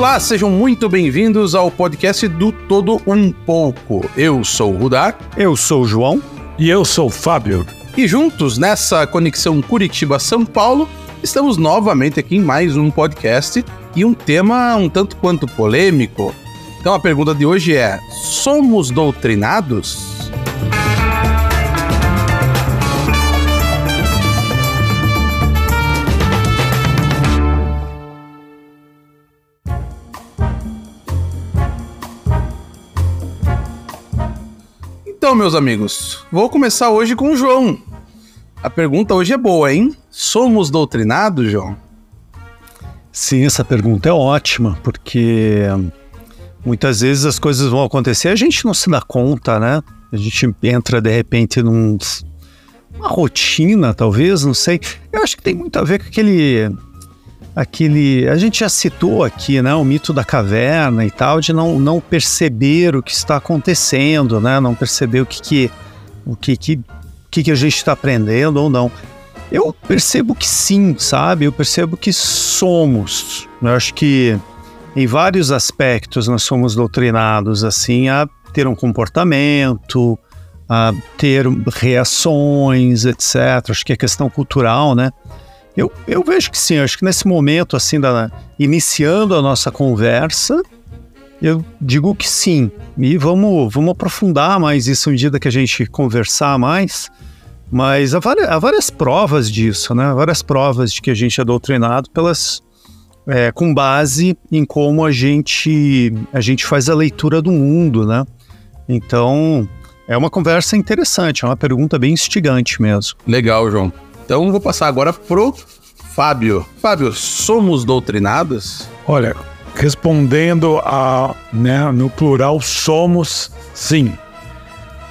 Olá, sejam muito bem-vindos ao podcast do Todo Um Pouco. Eu sou o Rudar. Eu sou o João. E eu sou o Fábio. E juntos, nessa conexão Curitiba-São Paulo, estamos novamente aqui em mais um podcast e um tema um tanto quanto polêmico. Então a pergunta de hoje é: somos doutrinados? Então, meus amigos, vou começar hoje com o João. A pergunta hoje é boa, hein? Somos doutrinados, João? Sim, essa pergunta é ótima, porque muitas vezes as coisas vão acontecer e a gente não se dá conta, né? A gente entra de repente num uma rotina, talvez, não sei. Eu acho que tem muito a ver com aquele aquele. A gente já citou aqui, né? O mito da caverna e tal, de não, não perceber o que está acontecendo, né? Não perceber o que, que, o que, que, que, que a gente está aprendendo ou não. Eu percebo que sim, sabe? Eu percebo que somos. Eu acho que em vários aspectos nós somos doutrinados assim a ter um comportamento, a ter reações, etc. Acho que é questão cultural, né? Eu, eu vejo que sim, acho que nesse momento, assim, da, iniciando a nossa conversa, eu digo que sim. E vamos, vamos aprofundar mais isso à medida que a gente conversar mais. Mas há várias, há várias provas disso, né? Há várias provas de que a gente é doutrinado pelas, é, com base em como a gente, a gente faz a leitura do mundo, né? Então, é uma conversa interessante, é uma pergunta bem instigante mesmo. Legal, João. Então vou passar agora pro Fábio. Fábio, somos doutrinados? Olha, respondendo a, né, no plural, somos sim,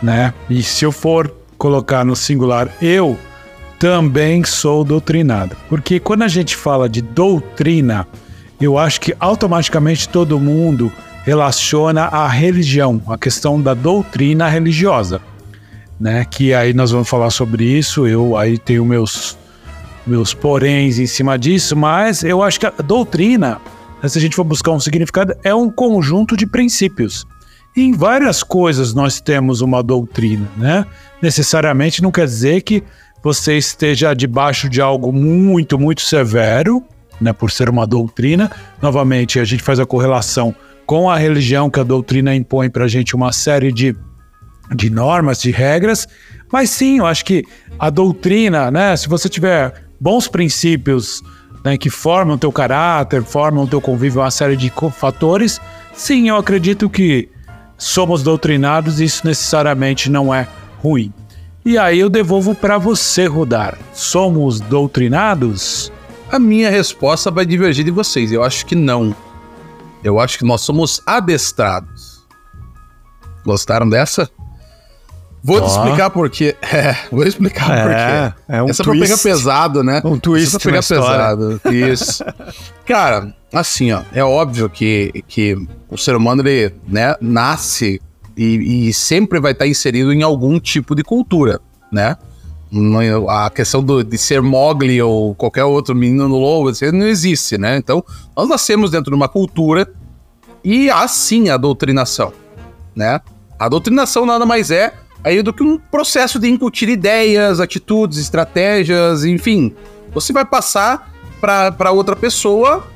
né? E se eu for colocar no singular, eu também sou doutrinado. Porque quando a gente fala de doutrina, eu acho que automaticamente todo mundo relaciona a religião, a questão da doutrina religiosa né? Que aí nós vamos falar sobre isso. Eu aí tenho meus meus poréns em cima disso, mas eu acho que a doutrina, se a gente for buscar um significado, é um conjunto de princípios. Em várias coisas nós temos uma doutrina, né? Necessariamente não quer dizer que você esteja debaixo de algo muito, muito severo, né, por ser uma doutrina. Novamente, a gente faz a correlação com a religião que a doutrina impõe para a gente uma série de de normas, de regras, mas sim, eu acho que a doutrina, né, se você tiver bons princípios né, que formam o teu caráter, formam o teu convívio, uma série de fatores, sim, eu acredito que somos doutrinados e isso necessariamente não é ruim. E aí eu devolvo para você, Rudar. Somos doutrinados? A minha resposta vai divergir de vocês. Eu acho que não. Eu acho que nós somos adestrados. Gostaram dessa? Vou te explicar por quê. É, vou explicar é, por quê. É um Essa twist. pra pegar pesado, né? Um twist Essa pra pegar pesado. Isso. Cara, assim, ó, é óbvio que, que o ser humano, ele, né, nasce e, e sempre vai estar inserido em algum tipo de cultura, né? A questão do, de ser Mogli ou qualquer outro menino no lobo, assim, não existe, né? Então, nós nascemos dentro de uma cultura e há sim a doutrinação, né? A doutrinação nada mais é aí do que um processo de incutir ideias, atitudes, estratégias, enfim. Você vai passar para outra pessoa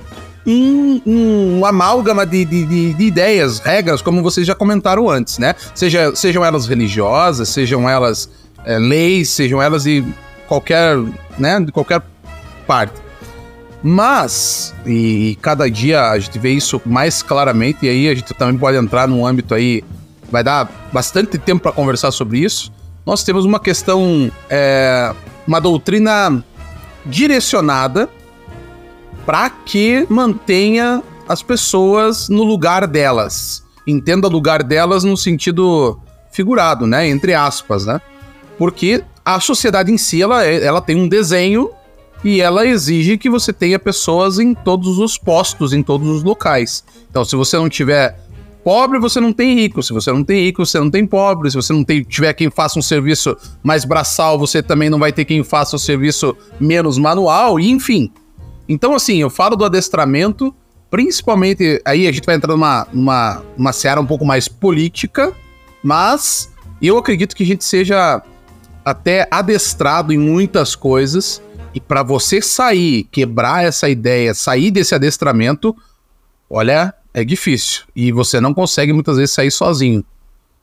um, um amálgama de, de, de, ideias, regras, como vocês já comentaram antes, né? Seja, sejam elas religiosas, sejam elas é, leis, sejam elas de qualquer, né, de qualquer parte. Mas, e cada dia a gente vê isso mais claramente, e aí a gente também pode entrar num âmbito aí vai dar bastante tempo para conversar sobre isso. Nós temos uma questão, é, uma doutrina direcionada para que mantenha as pessoas no lugar delas. Entenda lugar delas no sentido figurado, né? Entre aspas, né? Porque a sociedade em si, ela, ela tem um desenho e ela exige que você tenha pessoas em todos os postos, em todos os locais. Então, se você não tiver Pobre você não tem rico. Se você não tem rico, você não tem pobre. Se você não tem, tiver quem faça um serviço mais braçal, você também não vai ter quem faça o serviço menos manual, e enfim. Então, assim, eu falo do adestramento principalmente, aí a gente vai entrar numa, numa, numa seara um pouco mais política, mas eu acredito que a gente seja até adestrado em muitas coisas, e para você sair, quebrar essa ideia, sair desse adestramento, olha, é difícil. E você não consegue muitas vezes sair sozinho.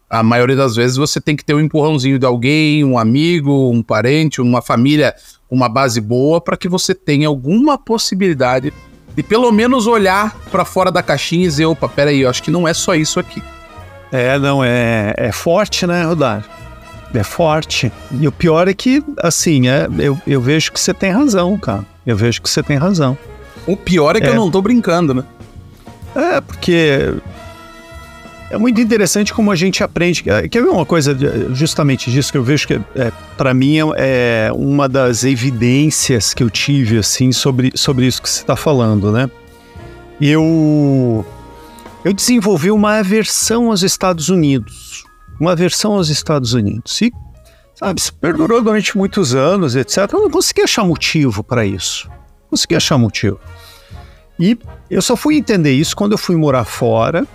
A maioria das vezes você tem que ter um empurrãozinho de alguém, um amigo, um parente, uma família, uma base boa para que você tenha alguma possibilidade de pelo menos olhar para fora da caixinha e dizer, opa, peraí, eu acho que não é só isso aqui. É, não, é, é forte, né, Rodar? É forte. E o pior é que, assim, é, eu, eu vejo que você tem razão, cara. Eu vejo que você tem razão. O pior é que é. eu não tô brincando, né? É, porque é muito interessante como a gente aprende. Quer ver uma coisa justamente disso que eu vejo que, é, para mim, é uma das evidências que eu tive, assim, sobre, sobre isso que você está falando, né? Eu, eu desenvolvi uma aversão aos Estados Unidos. Uma aversão aos Estados Unidos. E, sabe, isso perdurou durante muitos anos, etc. Eu não consegui achar motivo para isso. Não consegui achar motivo. E eu só fui entender isso quando eu fui morar fora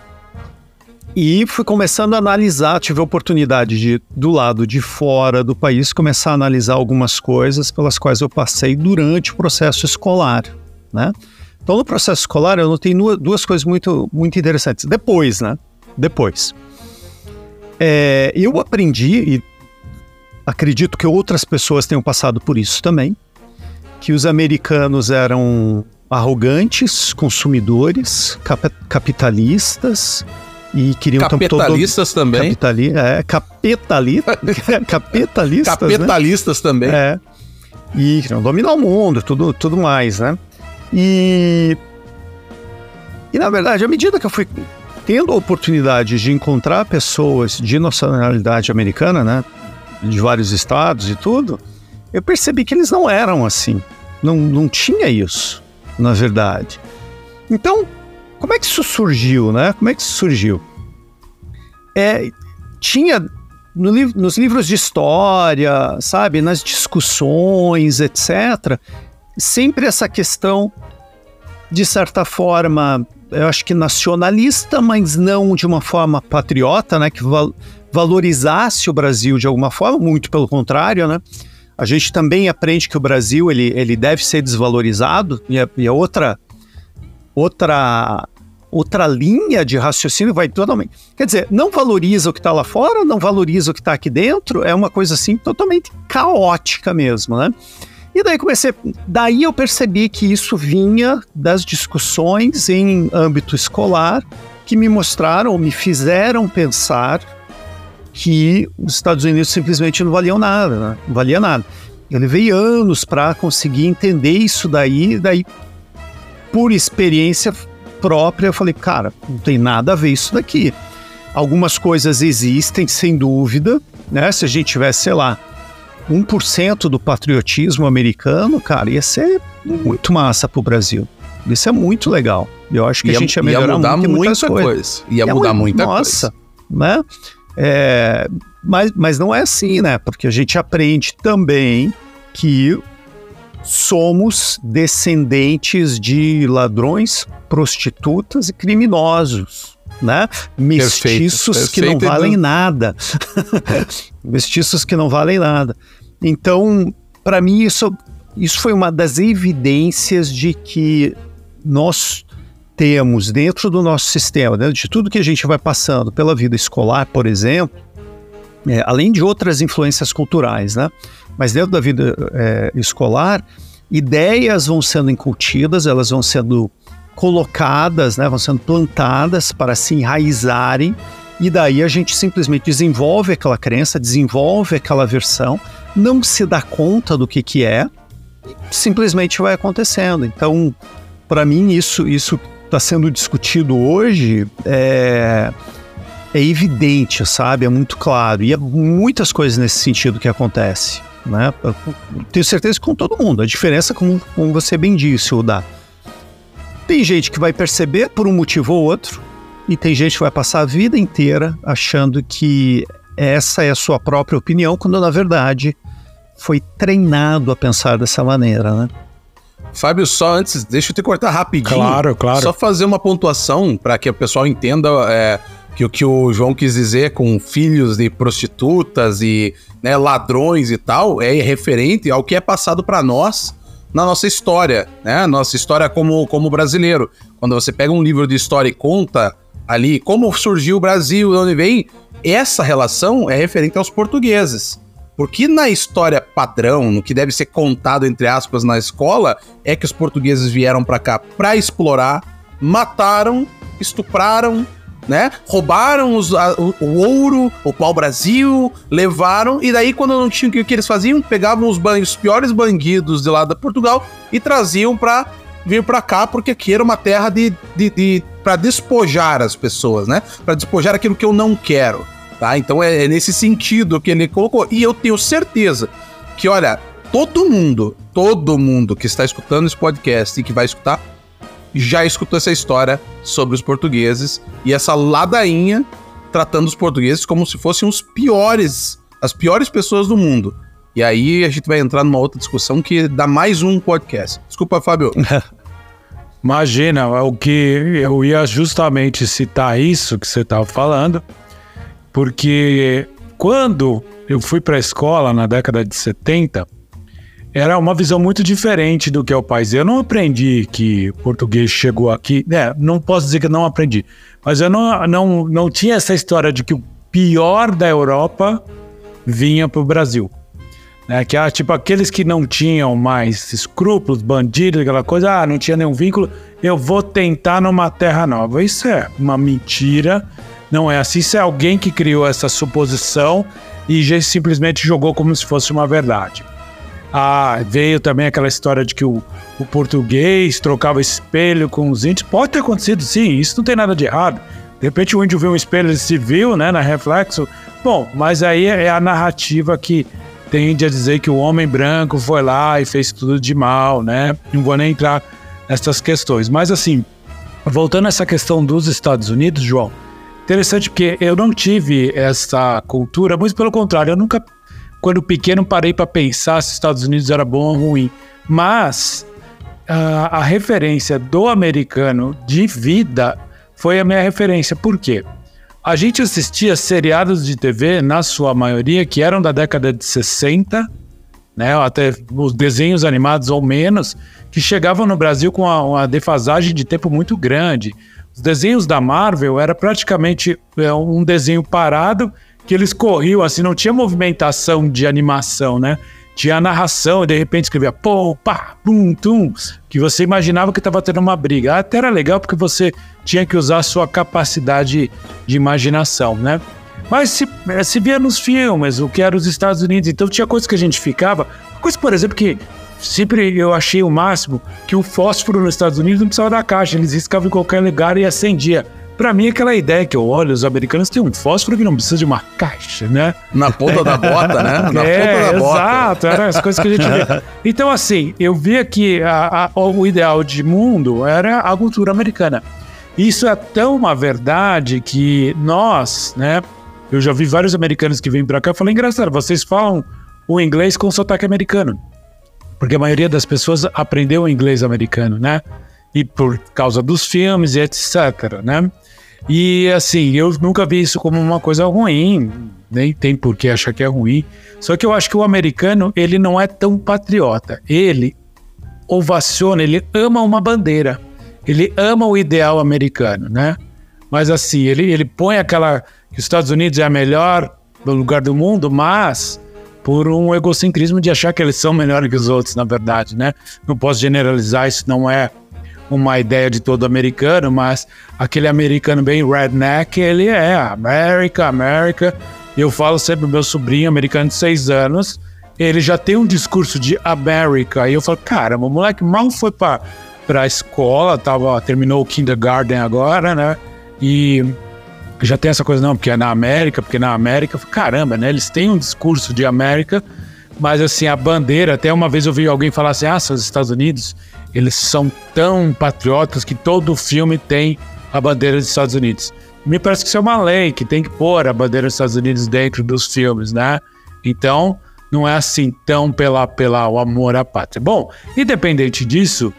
e fui começando a analisar, tive a oportunidade de, do lado de fora do país, começar a analisar algumas coisas pelas quais eu passei durante o processo escolar, né? Então, no processo escolar, eu notei duas coisas muito, muito interessantes. Depois, né? Depois. É, eu aprendi, e acredito que outras pessoas tenham passado por isso também, que os americanos eram arrogantes, consumidores, cap capitalistas, e queriam capitalistas todo... também. Capitali... É, capitali... capitalistas. Capitalistas né? também. É. E queriam dominar o mundo, tudo, tudo mais, né? E. E na verdade, à medida que eu fui tendo a oportunidade de encontrar pessoas de nacionalidade americana, né? De vários estados e tudo, eu percebi que eles não eram assim. Não, não tinha isso, na verdade. Então, como é que isso surgiu, né? Como é que isso surgiu? É, tinha no, nos livros de história, sabe, nas discussões, etc., sempre essa questão, de certa forma, eu acho que nacionalista, mas não de uma forma patriota, né, que val valorizasse o Brasil de alguma forma, muito pelo contrário, né? A gente também aprende que o Brasil ele, ele deve ser desvalorizado, e é, e é outra outra outra linha de raciocínio vai totalmente. Quer dizer, não valoriza o que está lá fora, não valoriza o que está aqui dentro, é uma coisa assim totalmente caótica mesmo, né? E daí comecei, daí eu percebi que isso vinha das discussões em âmbito escolar que me mostraram, me fizeram pensar que os Estados Unidos simplesmente não valiam nada, né? não valia nada. Eu levei anos para conseguir entender isso daí, daí por experiência própria, eu falei, cara, não tem nada a ver isso daqui. Algumas coisas existem, sem dúvida, né? Se a gente tivesse, sei lá, 1% do patriotismo americano, cara, ia ser muito massa pro Brasil. Isso é muito legal. Eu acho que ia, a gente ia melhorar ia mudar muito muita coisa. coisa. Ia, ia mudar muita nossa, coisa. Nossa, né? É, mas, mas não é assim, né? Porque a gente aprende também que somos descendentes de ladrões, prostitutas e criminosos. Né? Mestiços perfeito, que não valem nada. Mestiços que não valem nada. Então, para mim, isso, isso foi uma das evidências de que nós temos dentro do nosso sistema, dentro de tudo que a gente vai passando pela vida escolar, por exemplo, é, além de outras influências culturais, né? Mas dentro da vida é, escolar, ideias vão sendo incutidas, elas vão sendo colocadas, né, vão sendo plantadas para se enraizarem, e daí a gente simplesmente desenvolve aquela crença, desenvolve aquela versão, não se dá conta do que, que é, simplesmente vai acontecendo. Então, para mim, isso isso está sendo discutido hoje é, é evidente, sabe? É muito claro. E é muitas coisas nesse sentido que acontece né? tenho certeza que com todo mundo. A diferença, como, como você bem disse, o. Tem gente que vai perceber por um motivo ou outro, e tem gente que vai passar a vida inteira achando que essa é a sua própria opinião, quando na verdade foi treinado a pensar dessa maneira, né? Fábio, só antes, deixa eu te cortar rapidinho. Claro, claro. Só fazer uma pontuação para que o pessoal entenda é, que o que o João quis dizer com filhos de prostitutas e né, ladrões e tal é referente ao que é passado para nós na nossa história, né? Nossa história como, como brasileiro. Quando você pega um livro de história e conta ali como surgiu o Brasil, de onde vem, essa relação é referente aos portugueses. Porque na história padrão, no que deve ser contado entre aspas na escola, é que os portugueses vieram para cá para explorar, mataram, estupraram, né? Roubaram os, a, o, o, ouro, o pau-brasil, levaram, e daí quando não tinham o que, que, eles faziam, pegavam os, os piores bandidos de lá da Portugal e traziam para vir para cá, porque aqui era uma terra de, de, de para despojar as pessoas, né? Para despojar aquilo que eu não quero. Tá? Então é, é nesse sentido que ele colocou. E eu tenho certeza que, olha, todo mundo, todo mundo que está escutando esse podcast e que vai escutar, já escutou essa história sobre os portugueses e essa ladainha tratando os portugueses como se fossem os piores, as piores pessoas do mundo. E aí a gente vai entrar numa outra discussão que dá mais um podcast. Desculpa, Fábio. Imagina, o que eu ia justamente citar isso que você estava falando, porque quando eu fui para a escola na década de 70, era uma visão muito diferente do que é o país. Eu não aprendi que português chegou aqui, né? Não posso dizer que não aprendi, mas eu não, não, não tinha essa história de que o pior da Europa vinha para o Brasil. Né, que ah, tipo aqueles que não tinham mais escrúpulos, bandidos, aquela coisa, ah, não tinha nenhum vínculo, eu vou tentar numa terra nova. Isso é uma mentira não é assim. Isso é alguém que criou essa suposição e simplesmente jogou como se fosse uma verdade. Ah, veio também aquela história de que o, o português trocava espelho com os índios. Pode ter acontecido, sim, isso não tem nada de errado. De repente o índio viu um espelho e se viu, né, na reflexo. Bom, mas aí é a narrativa que tende a dizer que o homem branco foi lá e fez tudo de mal, né? Não vou nem entrar nessas questões. Mas assim, voltando a essa questão dos Estados Unidos, João, Interessante porque eu não tive essa cultura, muito pelo contrário, eu nunca, quando pequeno, parei para pensar se os Estados Unidos era bom ou ruim. Mas a, a referência do americano de vida foi a minha referência. Por quê? A gente assistia seriados de TV, na sua maioria, que eram da década de 60, né, até os desenhos animados ou menos, que chegavam no Brasil com uma, uma defasagem de tempo muito grande. Os desenhos da Marvel era praticamente é, um desenho parado que eles corriam assim, não tinha movimentação de animação, né? Tinha a narração e de repente escrevia pô, pá, pum, tum, que você imaginava que estava tendo uma briga. Até era legal porque você tinha que usar a sua capacidade de imaginação, né? Mas se, é, se via nos filmes o que era os Estados Unidos, então tinha coisas que a gente ficava. Coisa, por exemplo, que sempre eu achei o máximo que o fósforo nos Estados Unidos não precisava da caixa, eles riscavam em qualquer lugar e acendia. Para mim, aquela ideia que eu olho, os americanos têm um fósforo que não precisa de uma caixa, né? Na ponta da bota, né? Na é, ponta da bota. Exato, eram as coisas que a gente vê. Então, assim, eu via que a, a, o ideal de mundo era a cultura americana. Isso é tão uma verdade que nós, né? Eu já vi vários americanos que vêm para cá e falei, engraçado, vocês falam o inglês com sotaque americano porque a maioria das pessoas aprendeu inglês americano, né? E por causa dos filmes e etc, né? E assim, eu nunca vi isso como uma coisa ruim, nem tem por que achar que é ruim. Só que eu acho que o americano, ele não é tão patriota. Ele ovaciona, ele ama uma bandeira. Ele ama o ideal americano, né? Mas assim, ele, ele põe aquela que os Estados Unidos é a melhor lugar do mundo, mas por um egocentrismo de achar que eles são melhores que os outros, na verdade, né? Não posso generalizar, isso não é uma ideia de todo americano, mas aquele americano bem redneck, ele é América, América. Eu falo sempre, meu sobrinho, americano de seis anos, ele já tem um discurso de América. E eu falo, cara, o moleque mal foi para a escola, tava, terminou o kindergarten agora, né? E já tem essa coisa, não, porque é na América, porque na América, caramba, né? Eles têm um discurso de América, mas assim, a bandeira, até uma vez eu vi alguém falar assim: ah, os Estados Unidos, eles são tão patriotas que todo filme tem a bandeira dos Estados Unidos. Me parece que isso é uma lei que tem que pôr a bandeira dos Estados Unidos dentro dos filmes, né? Então, não é assim tão pela, pela o amor à pátria. Bom, independente disso,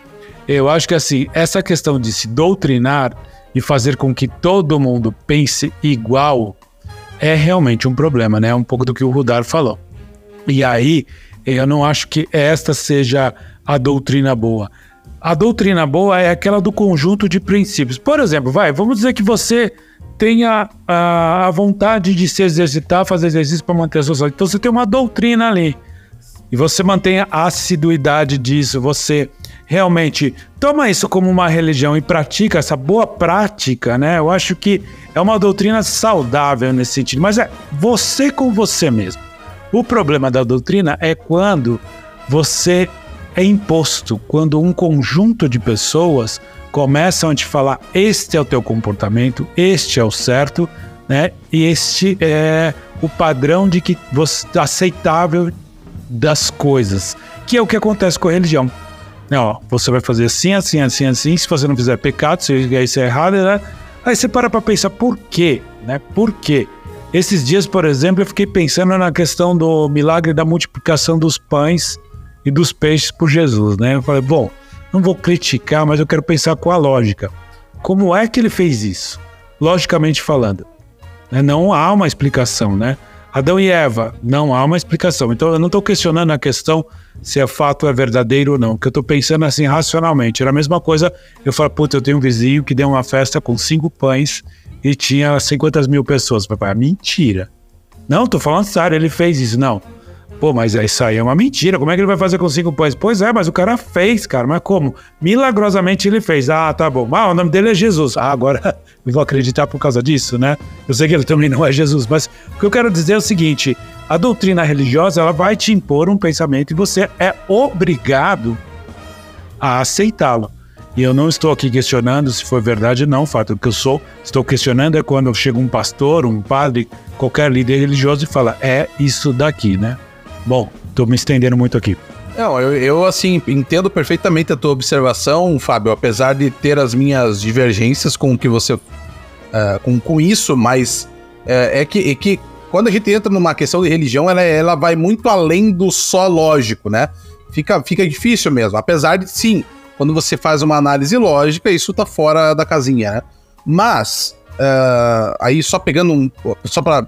eu acho que assim, essa questão de se doutrinar e fazer com que todo mundo pense igual é realmente um problema, né? É um pouco do que o Rudar falou. E aí, eu não acho que esta seja a doutrina boa. A doutrina boa é aquela do conjunto de princípios. Por exemplo, vai, vamos dizer que você tenha a, a vontade de se exercitar, fazer exercício para manter a sua saúde. Então você tem uma doutrina ali. E você mantenha a assiduidade disso, você realmente toma isso como uma religião e pratica essa boa prática, né? Eu acho que é uma doutrina saudável nesse sentido, mas é você com você mesmo. O problema da doutrina é quando você é imposto, quando um conjunto de pessoas começam a te falar: este é o teu comportamento, este é o certo, né? E este é o padrão de que você aceitável das coisas, que é o que acontece com a religião. Não, você vai fazer assim, assim, assim, assim. Se você não fizer pecado, se isso é errado, né? Aí você para para pensar por quê, né? Por quê? Esses dias, por exemplo, eu fiquei pensando na questão do milagre da multiplicação dos pães e dos peixes por Jesus, né? Eu falei, bom, não vou criticar, mas eu quero pensar com a lógica. Como é que ele fez isso? Logicamente falando. Né? Não há uma explicação, né? Adão e Eva, não há uma explicação. Então eu não estou questionando a questão se é fato é verdadeiro ou não, que eu estou pensando assim racionalmente. Era a mesma coisa, eu falo, puta, eu tenho um vizinho que deu uma festa com cinco pães e tinha 50 mil pessoas. Papai, mentira. Não, estou falando sério, ele fez isso. Não. Pô, mas isso aí é uma mentira. Como é que ele vai fazer com cinco pães? Pois é, mas o cara fez, cara. Mas como? Milagrosamente ele fez. Ah, tá bom. Ah, o nome dele é Jesus. Ah, agora vou acreditar por causa disso, né? Eu sei que ele também não é Jesus, mas o que eu quero dizer é o seguinte: a doutrina religiosa ela vai te impor um pensamento e você é obrigado a aceitá-lo. E eu não estou aqui questionando se foi verdade ou não. O fato que eu sou, estou questionando é quando chega um pastor, um padre, qualquer líder religioso e fala: é isso daqui, né? Bom, estou me estendendo muito aqui. Não, eu, eu, assim, entendo perfeitamente a tua observação, Fábio, apesar de ter as minhas divergências com o que você. Uh, com, com isso, mas uh, é, que, é que quando a gente entra numa questão de religião, ela, ela vai muito além do só lógico, né? Fica, fica difícil mesmo. Apesar de, sim, quando você faz uma análise lógica, isso tá fora da casinha, né? Mas, uh, aí só pegando um. Só para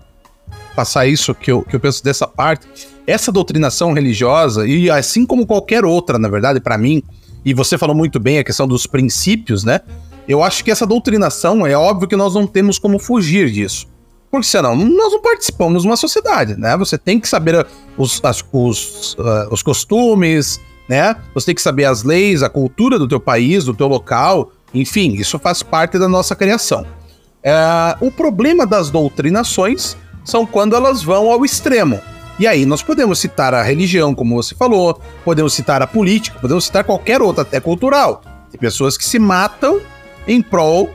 passar isso que eu, que eu penso dessa parte essa doutrinação religiosa, e assim como qualquer outra, na verdade, para mim, e você falou muito bem a questão dos princípios, né? Eu acho que essa doutrinação é óbvio que nós não temos como fugir disso. Porque senão nós não participamos de uma sociedade, né? Você tem que saber os, as, os, uh, os costumes, né? Você tem que saber as leis, a cultura do teu país, do teu local, enfim, isso faz parte da nossa criação. Uh, o problema das doutrinações são quando elas vão ao extremo. E aí nós podemos citar a religião, como você falou, podemos citar a política, podemos citar qualquer outra, até cultural. Tem pessoas que se matam em prol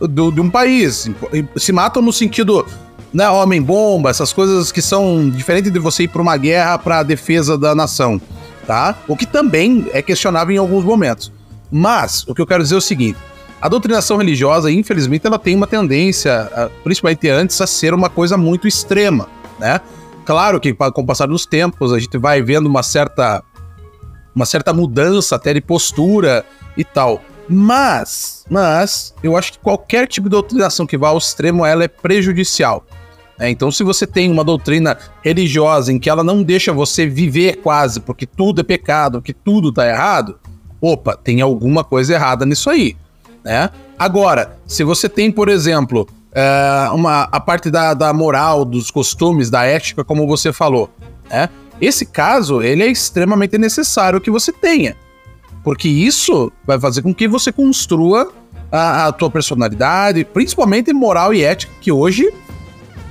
do, de um país. Se matam no sentido, né, homem-bomba, essas coisas que são diferentes de você ir para uma guerra para a defesa da nação, tá? O que também é questionável em alguns momentos. Mas, o que eu quero dizer é o seguinte, a doutrinação religiosa, infelizmente, ela tem uma tendência, principalmente antes, a ser uma coisa muito extrema, né? Claro que com o passar dos tempos a gente vai vendo uma certa uma certa mudança até de postura e tal. Mas, mas eu acho que qualquer tipo de doutrinação que vá ao extremo ela é prejudicial. É, então, se você tem uma doutrina religiosa em que ela não deixa você viver quase, porque tudo é pecado, que tudo tá errado, opa, tem alguma coisa errada nisso aí, né? Agora, se você tem, por exemplo, é, uma, a parte da, da moral, dos costumes, da ética, como você falou. Né? Esse caso, ele é extremamente necessário que você tenha. Porque isso vai fazer com que você construa a, a tua personalidade, principalmente moral e ética, que hoje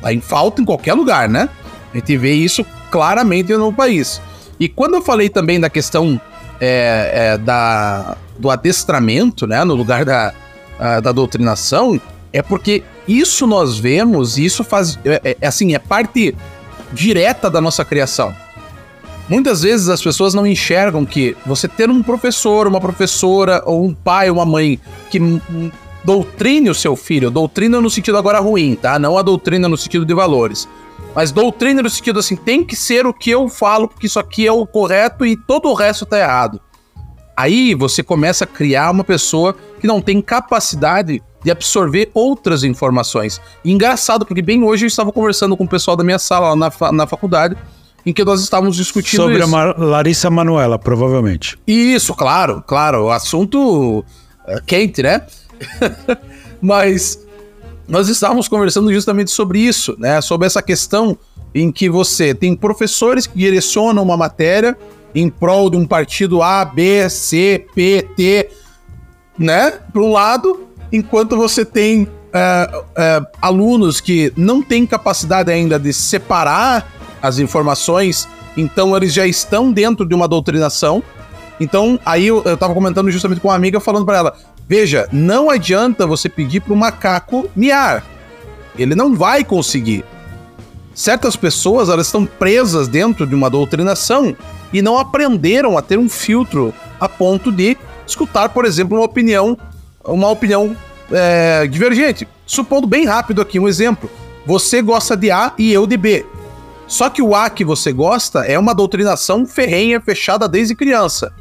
tá em falta em qualquer lugar, né? A gente vê isso claramente no país. E quando eu falei também da questão é, é, da, do adestramento, né, no lugar da, a, da doutrinação, é porque isso nós vemos, e isso faz. É, é, assim, é parte direta da nossa criação. Muitas vezes as pessoas não enxergam que você ter um professor, uma professora, ou um pai, uma mãe que doutrine o seu filho, doutrina no sentido agora ruim, tá? Não a doutrina no sentido de valores. Mas doutrina no sentido assim, tem que ser o que eu falo, porque isso aqui é o correto e todo o resto tá errado. Aí você começa a criar uma pessoa que não tem capacidade de absorver outras informações. E engraçado, porque bem hoje eu estava conversando com o pessoal da minha sala lá na, na faculdade, em que nós estávamos discutindo Sobre isso. a Mar Larissa Manuela, provavelmente. Isso, claro, claro. O assunto é, quente, né? Mas nós estávamos conversando justamente sobre isso, né? Sobre essa questão em que você tem professores que direcionam uma matéria em prol de um partido A, B, C, P, T, né? Para um lado, enquanto você tem é, é, alunos que não têm capacidade ainda de separar as informações, então eles já estão dentro de uma doutrinação. Então, aí eu, eu tava comentando justamente com uma amiga falando para ela: veja, não adianta você pedir para o macaco miar. Ele não vai conseguir. Certas pessoas, elas estão presas dentro de uma doutrinação e não aprenderam a ter um filtro a ponto de escutar, por exemplo, uma opinião, uma opinião é, divergente. Supondo bem rápido aqui um exemplo. Você gosta de A e eu de B. Só que o A que você gosta é uma doutrinação ferrenha, fechada desde criança.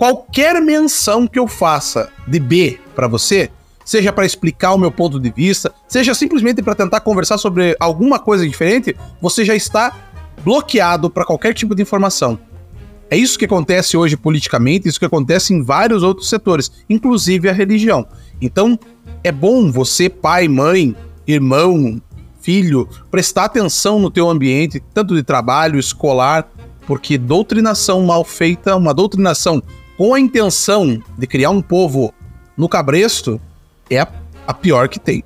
Qualquer menção que eu faça de B para você, seja para explicar o meu ponto de vista, seja simplesmente para tentar conversar sobre alguma coisa diferente, você já está bloqueado para qualquer tipo de informação. É isso que acontece hoje politicamente, isso que acontece em vários outros setores, inclusive a religião. Então, é bom você, pai, mãe, irmão, filho, prestar atenção no teu ambiente, tanto de trabalho, escolar, porque doutrinação mal feita, uma doutrinação com a intenção de criar um povo no cabresto, é a, pior que tem.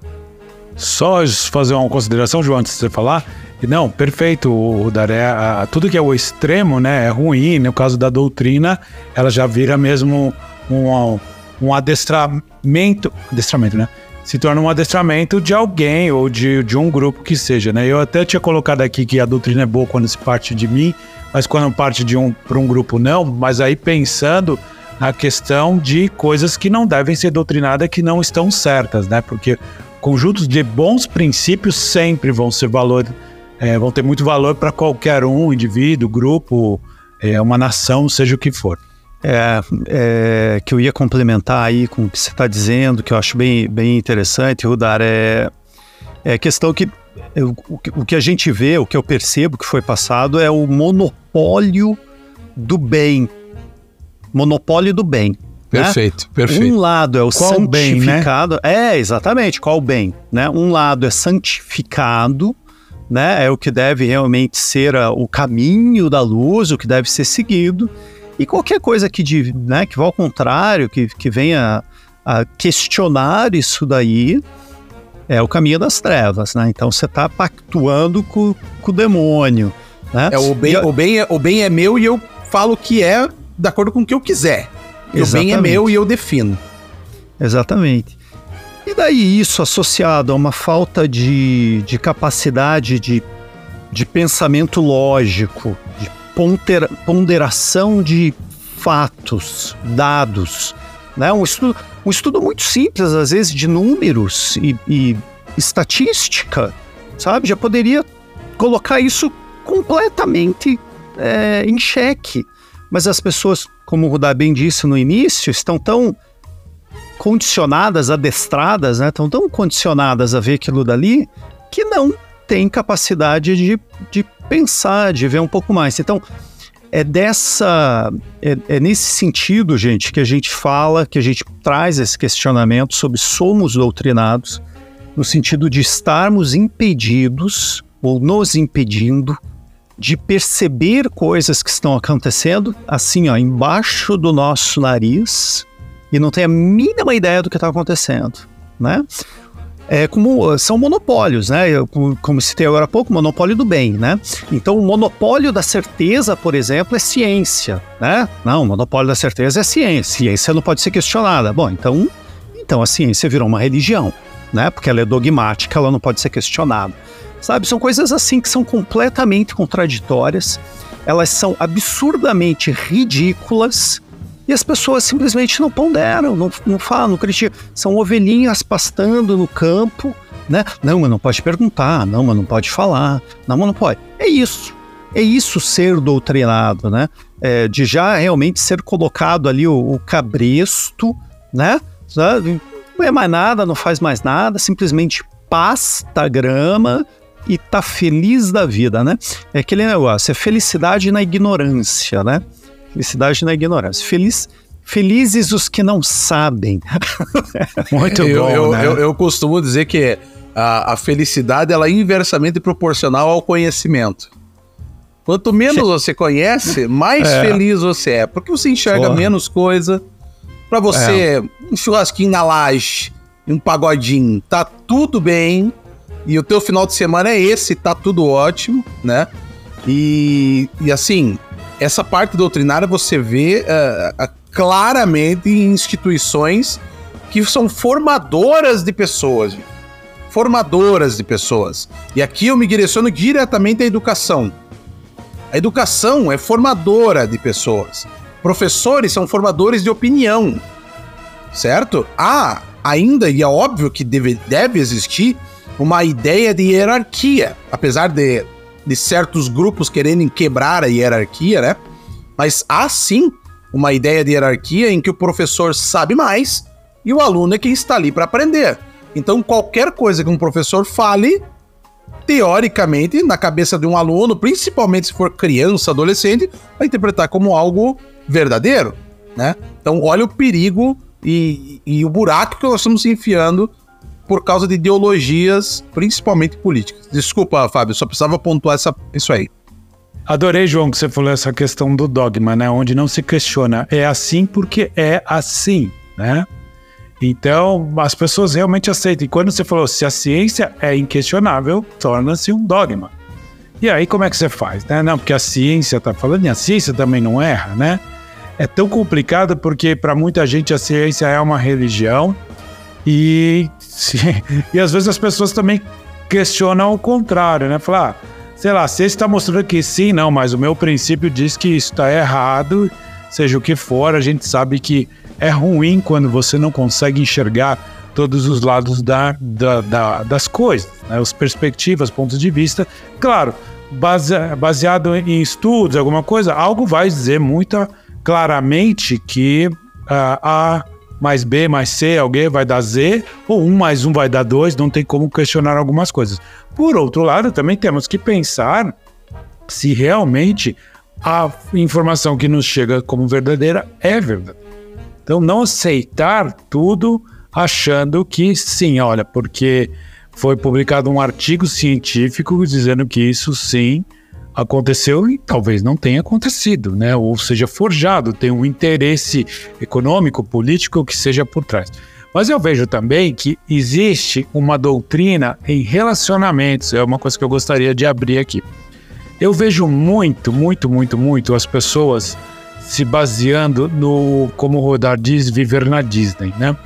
Só fazer uma consideração, João, antes de você falar. Não, perfeito, o Daré. Tudo que é o extremo, né, é ruim. No caso da doutrina, ela já vira mesmo um, um adestramento. Adestramento, né? Se torna um adestramento de alguém ou de, de um grupo que seja, né? Eu até tinha colocado aqui que a doutrina é boa quando se parte de mim, mas quando parte de um para um grupo não. Mas aí pensando na questão de coisas que não devem ser doutrinadas, que não estão certas, né? Porque conjuntos de bons princípios sempre vão ser valor, é, vão ter muito valor para qualquer um, indivíduo, grupo, é, uma nação, seja o que for. É, é, que eu ia complementar aí com o que você está dizendo, que eu acho bem, bem interessante, Rudar, é, é questão que eu, o que a gente vê, o que eu percebo que foi passado é o monopólio do bem. Monopólio do bem. Perfeito, né? perfeito. Um lado é o Qual santificado. Bem, né? É, exatamente, qual bem? Né? Um lado é santificado, né? É o que deve realmente ser a, o caminho da luz, o que deve ser seguido. E qualquer coisa que, de, né, que vá ao contrário, que, que venha a questionar isso daí, é o caminho das trevas, né? Então você está pactuando com, com, o demônio. Né? É, o, bem, e, o, bem é, o bem é meu e eu falo que é de acordo com o que eu quiser. O bem é meu e eu defino. Exatamente. E daí isso associado a uma falta de, de capacidade de, de pensamento lógico, de ponder, ponderação de fatos, dados, né? Um estudo, um estudo muito simples, às vezes, de números e, e estatística, sabe? Já poderia colocar isso completamente é, em xeque. Mas as pessoas, como o Rudá bem disse no início, estão tão condicionadas, adestradas, né? Estão tão condicionadas a ver aquilo dali que não têm capacidade de, de pensar, de ver um pouco mais. Então, é dessa. É, é, nesse sentido, gente, que a gente fala, que a gente traz esse questionamento sobre somos doutrinados, no sentido de estarmos impedidos ou nos impedindo de perceber coisas que estão acontecendo, assim, ó, embaixo do nosso nariz, e não tem a mínima ideia do que está acontecendo, né? é, como são monopólios, né? Como, como citei agora há pouco, monopólio do bem, né? Então, o monopólio da certeza, por exemplo, é ciência, né? Não, o monopólio da certeza é ciência. Ciência não pode ser questionada. Bom, então, então a ciência virou uma religião, né? Porque ela é dogmática, ela não pode ser questionada. Sabe, são coisas assim que são completamente contraditórias. Elas são absurdamente ridículas e as pessoas simplesmente não ponderam, não, não falam, não criticam. São ovelhinhas pastando no campo, né? Não, mas não pode perguntar, não, mas não pode falar, não, mas não pode. É isso. É isso ser doutrinado, né? É, de já realmente ser colocado ali o, o cabresto, né? Não é mais nada, não faz mais nada, simplesmente pasta grama e tá feliz da vida, né? É aquele negócio, é felicidade na ignorância, né? Felicidade na ignorância. Feliz, felizes os que não sabem. Muito eu, bom, eu, né? eu, eu, costumo dizer que a, a, felicidade ela é inversamente proporcional ao conhecimento. Quanto menos você conhece, mais é. feliz você é, porque você enxerga Porra. menos coisa. Para você, é. um churrasquinho na laje, um pagodinho, tá tudo bem. E o teu final de semana é esse, tá tudo ótimo, né? E, e assim, essa parte doutrinária você vê uh, uh, claramente em instituições que são formadoras de pessoas. Formadoras de pessoas. E aqui eu me direciono diretamente à educação. A educação é formadora de pessoas. Professores são formadores de opinião. Certo? Há ainda, e é óbvio que deve, deve existir, uma ideia de hierarquia. Apesar de, de certos grupos quererem quebrar a hierarquia, né? Mas há sim uma ideia de hierarquia em que o professor sabe mais e o aluno é quem está ali para aprender. Então, qualquer coisa que um professor fale, teoricamente, na cabeça de um aluno, principalmente se for criança, adolescente, vai interpretar como algo verdadeiro, né? Então, olha o perigo e, e o buraco que nós estamos enfiando por causa de ideologias, principalmente políticas. Desculpa, Fábio, só precisava pontuar essa, isso aí. Adorei, João, que você falou essa questão do dogma, né? Onde não se questiona. É assim porque é assim, né? Então, as pessoas realmente aceitam. E quando você falou, se a ciência é inquestionável, torna-se um dogma. E aí, como é que você faz? Né? Não, porque a ciência está falando, e a ciência também não erra, né? É tão complicado porque, para muita gente, a ciência é uma religião. E, e às vezes as pessoas também questionam o contrário, né? Falar, ah, sei lá, se está mostrando que sim, não, mas o meu princípio diz que isso está errado, seja o que for, a gente sabe que é ruim quando você não consegue enxergar todos os lados da, da, da das coisas, né? as perspectivas, pontos de vista. Claro, base, baseado em estudos, alguma coisa, algo vai dizer muito claramente que uh, A mais B mais C, alguém vai dar Z, ou 1 mais 1 vai dar 2, não tem como questionar algumas coisas. Por outro lado, também temos que pensar se realmente a informação que nos chega como verdadeira é verdadeira. Então, não aceitar tudo achando que sim, olha, porque foi publicado um artigo científico dizendo que isso sim aconteceu e talvez não tenha acontecido, né? Ou seja, forjado, tem um interesse econômico, político que seja por trás. Mas eu vejo também que existe uma doutrina em relacionamentos, é uma coisa que eu gostaria de abrir aqui. Eu vejo muito, muito, muito, muito as pessoas se baseando no, como o Rodar diz, viver na Disney, né?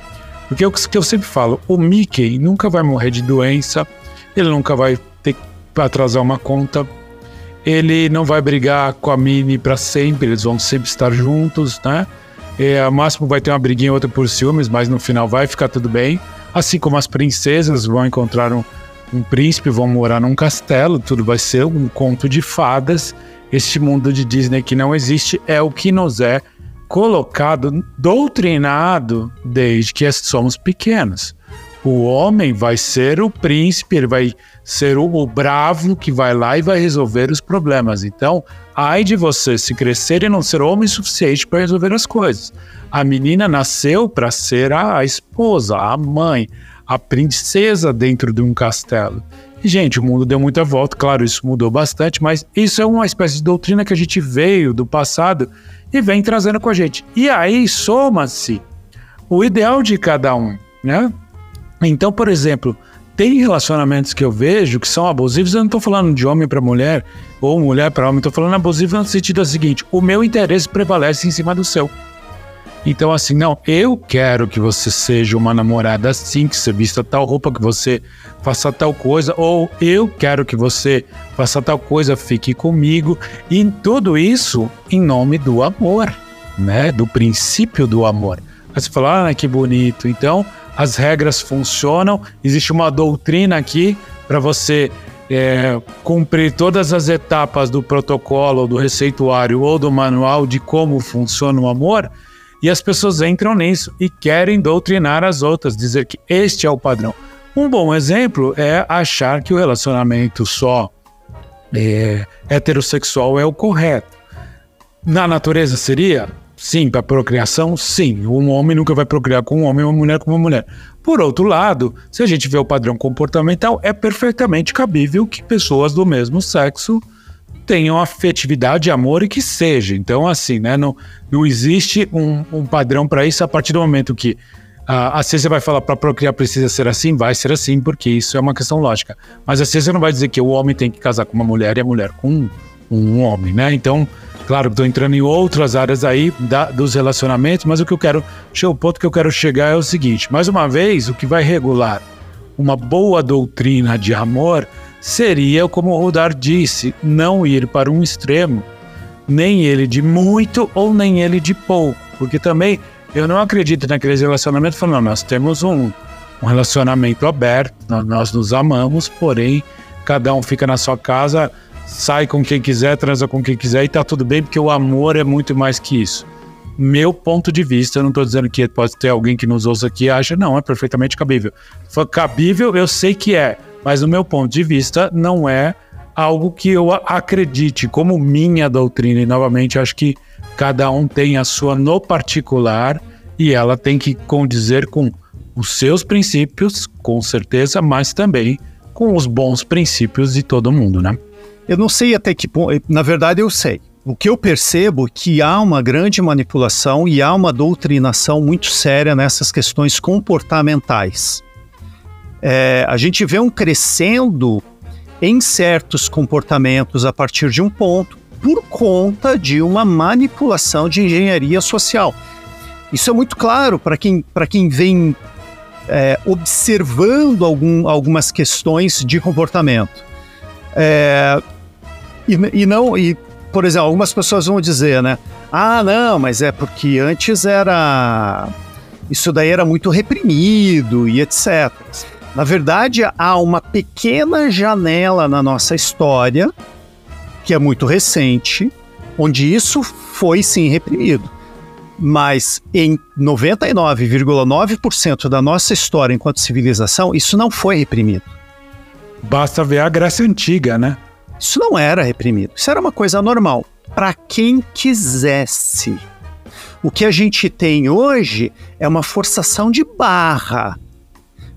Porque é o que eu sempre falo, o Mickey nunca vai morrer de doença, ele nunca vai ter que atrasar uma conta, ele não vai brigar com a Minnie para sempre, eles vão sempre estar juntos, né? É, a máximo vai ter uma briguinha outra por ciúmes, mas no final vai ficar tudo bem. Assim como as princesas vão encontrar um, um príncipe, vão morar num castelo, tudo vai ser um conto de fadas. Este mundo de Disney que não existe é o que nos é colocado, doutrinado desde que somos pequenos. O homem vai ser o príncipe, ele vai ser o, o bravo que vai lá e vai resolver os problemas. Então, ai de você se crescer e não ser homem suficiente para resolver as coisas. A menina nasceu para ser a, a esposa, a mãe, a princesa dentro de um castelo. Gente, o mundo deu muita volta, claro, isso mudou bastante, mas isso é uma espécie de doutrina que a gente veio do passado e vem trazendo com a gente. E aí soma-se o ideal de cada um, né? Então, por exemplo, tem relacionamentos que eu vejo que são abusivos. Eu não estou falando de homem para mulher ou mulher para homem, estou falando abusivo no sentido seguinte: o meu interesse prevalece em cima do seu. Então, assim, não, eu quero que você seja uma namorada assim, que você vista tal roupa, que você faça tal coisa, ou eu quero que você faça tal coisa, fique comigo. E tudo isso em nome do amor, né? Do princípio do amor. Aí você fala, ah, que bonito. Então, as regras funcionam, existe uma doutrina aqui para você é, cumprir todas as etapas do protocolo, do receituário ou do manual de como funciona o amor, e as pessoas entram nisso e querem doutrinar as outras, dizer que este é o padrão. Um bom exemplo é achar que o relacionamento só é, heterossexual é o correto. Na natureza seria? Sim, para procriação, sim. Um homem nunca vai procriar com um homem, uma mulher com uma mulher. Por outro lado, se a gente vê o padrão comportamental, é perfeitamente cabível que pessoas do mesmo sexo tenham afetividade, amor e que seja. Então, assim, né? Não, não existe um, um padrão para isso a partir do momento que a, ciência vai falar para procriar precisa ser assim, vai ser assim, porque isso é uma questão lógica. Mas a ciência não vai dizer que o homem tem que casar com uma mulher e a mulher com um, um homem, né? Então, Claro estou entrando em outras áreas aí da, dos relacionamentos, mas o que eu quero, o ponto que eu quero chegar é o seguinte: mais uma vez, o que vai regular uma boa doutrina de amor seria, como o Rodar disse, não ir para um extremo, nem ele de muito ou nem ele de pouco, porque também eu não acredito naqueles relacionamentos falando, nós temos um, um relacionamento aberto, nós, nós nos amamos, porém cada um fica na sua casa sai com quem quiser, transa com quem quiser e tá tudo bem, porque o amor é muito mais que isso. Meu ponto de vista, eu não tô dizendo que pode ter alguém que nos ouça aqui e acha, não, é perfeitamente cabível. Foi cabível, eu sei que é, mas no meu ponto de vista, não é algo que eu acredite como minha doutrina. E novamente, acho que cada um tem a sua no particular e ela tem que condizer com os seus princípios, com certeza, mas também com os bons princípios de todo mundo, né? Eu não sei até que ponto, na verdade eu sei. O que eu percebo é que há uma grande manipulação e há uma doutrinação muito séria nessas questões comportamentais. É, a gente vê um crescendo em certos comportamentos a partir de um ponto por conta de uma manipulação de engenharia social. Isso é muito claro para quem, quem vem é, observando algum, algumas questões de comportamento. É, e, e não, e, por exemplo, algumas pessoas vão dizer, né? Ah, não, mas é porque antes era. Isso daí era muito reprimido e etc. Na verdade, há uma pequena janela na nossa história, que é muito recente, onde isso foi sim reprimido. Mas em 99,9% da nossa história enquanto civilização, isso não foi reprimido. Basta ver a Grécia Antiga, né? Isso não era reprimido, isso era uma coisa normal para quem quisesse. O que a gente tem hoje é uma forçação de barra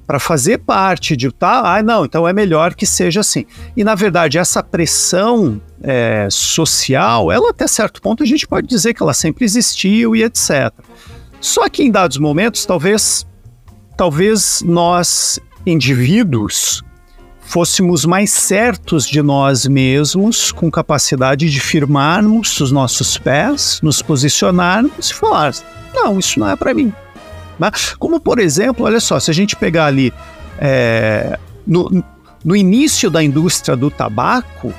para fazer parte de tá, ah, não, então é melhor que seja assim. E na verdade essa pressão é, social, ela até certo ponto a gente pode dizer que ela sempre existiu e etc. Só que em dados momentos, talvez, talvez nós indivíduos fôssemos mais certos de nós mesmos, com capacidade de firmarmos os nossos pés, nos posicionarmos e falar: não, isso não é para mim. Né? Como, por exemplo, olha só, se a gente pegar ali é, no, no início da indústria do tabaco,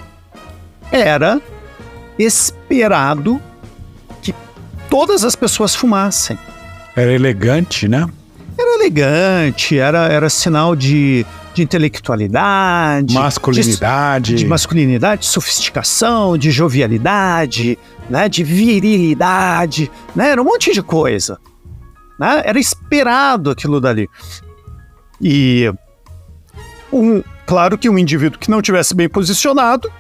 era esperado que todas as pessoas fumassem. Era elegante, né? Era elegante, era, era sinal de de intelectualidade, masculinidade, de, de, masculinidade, sofisticação, de jovialidade, né, de virilidade, né, era um monte de coisa. Né, era esperado aquilo dali. E um, claro que um indivíduo que não tivesse bem posicionado,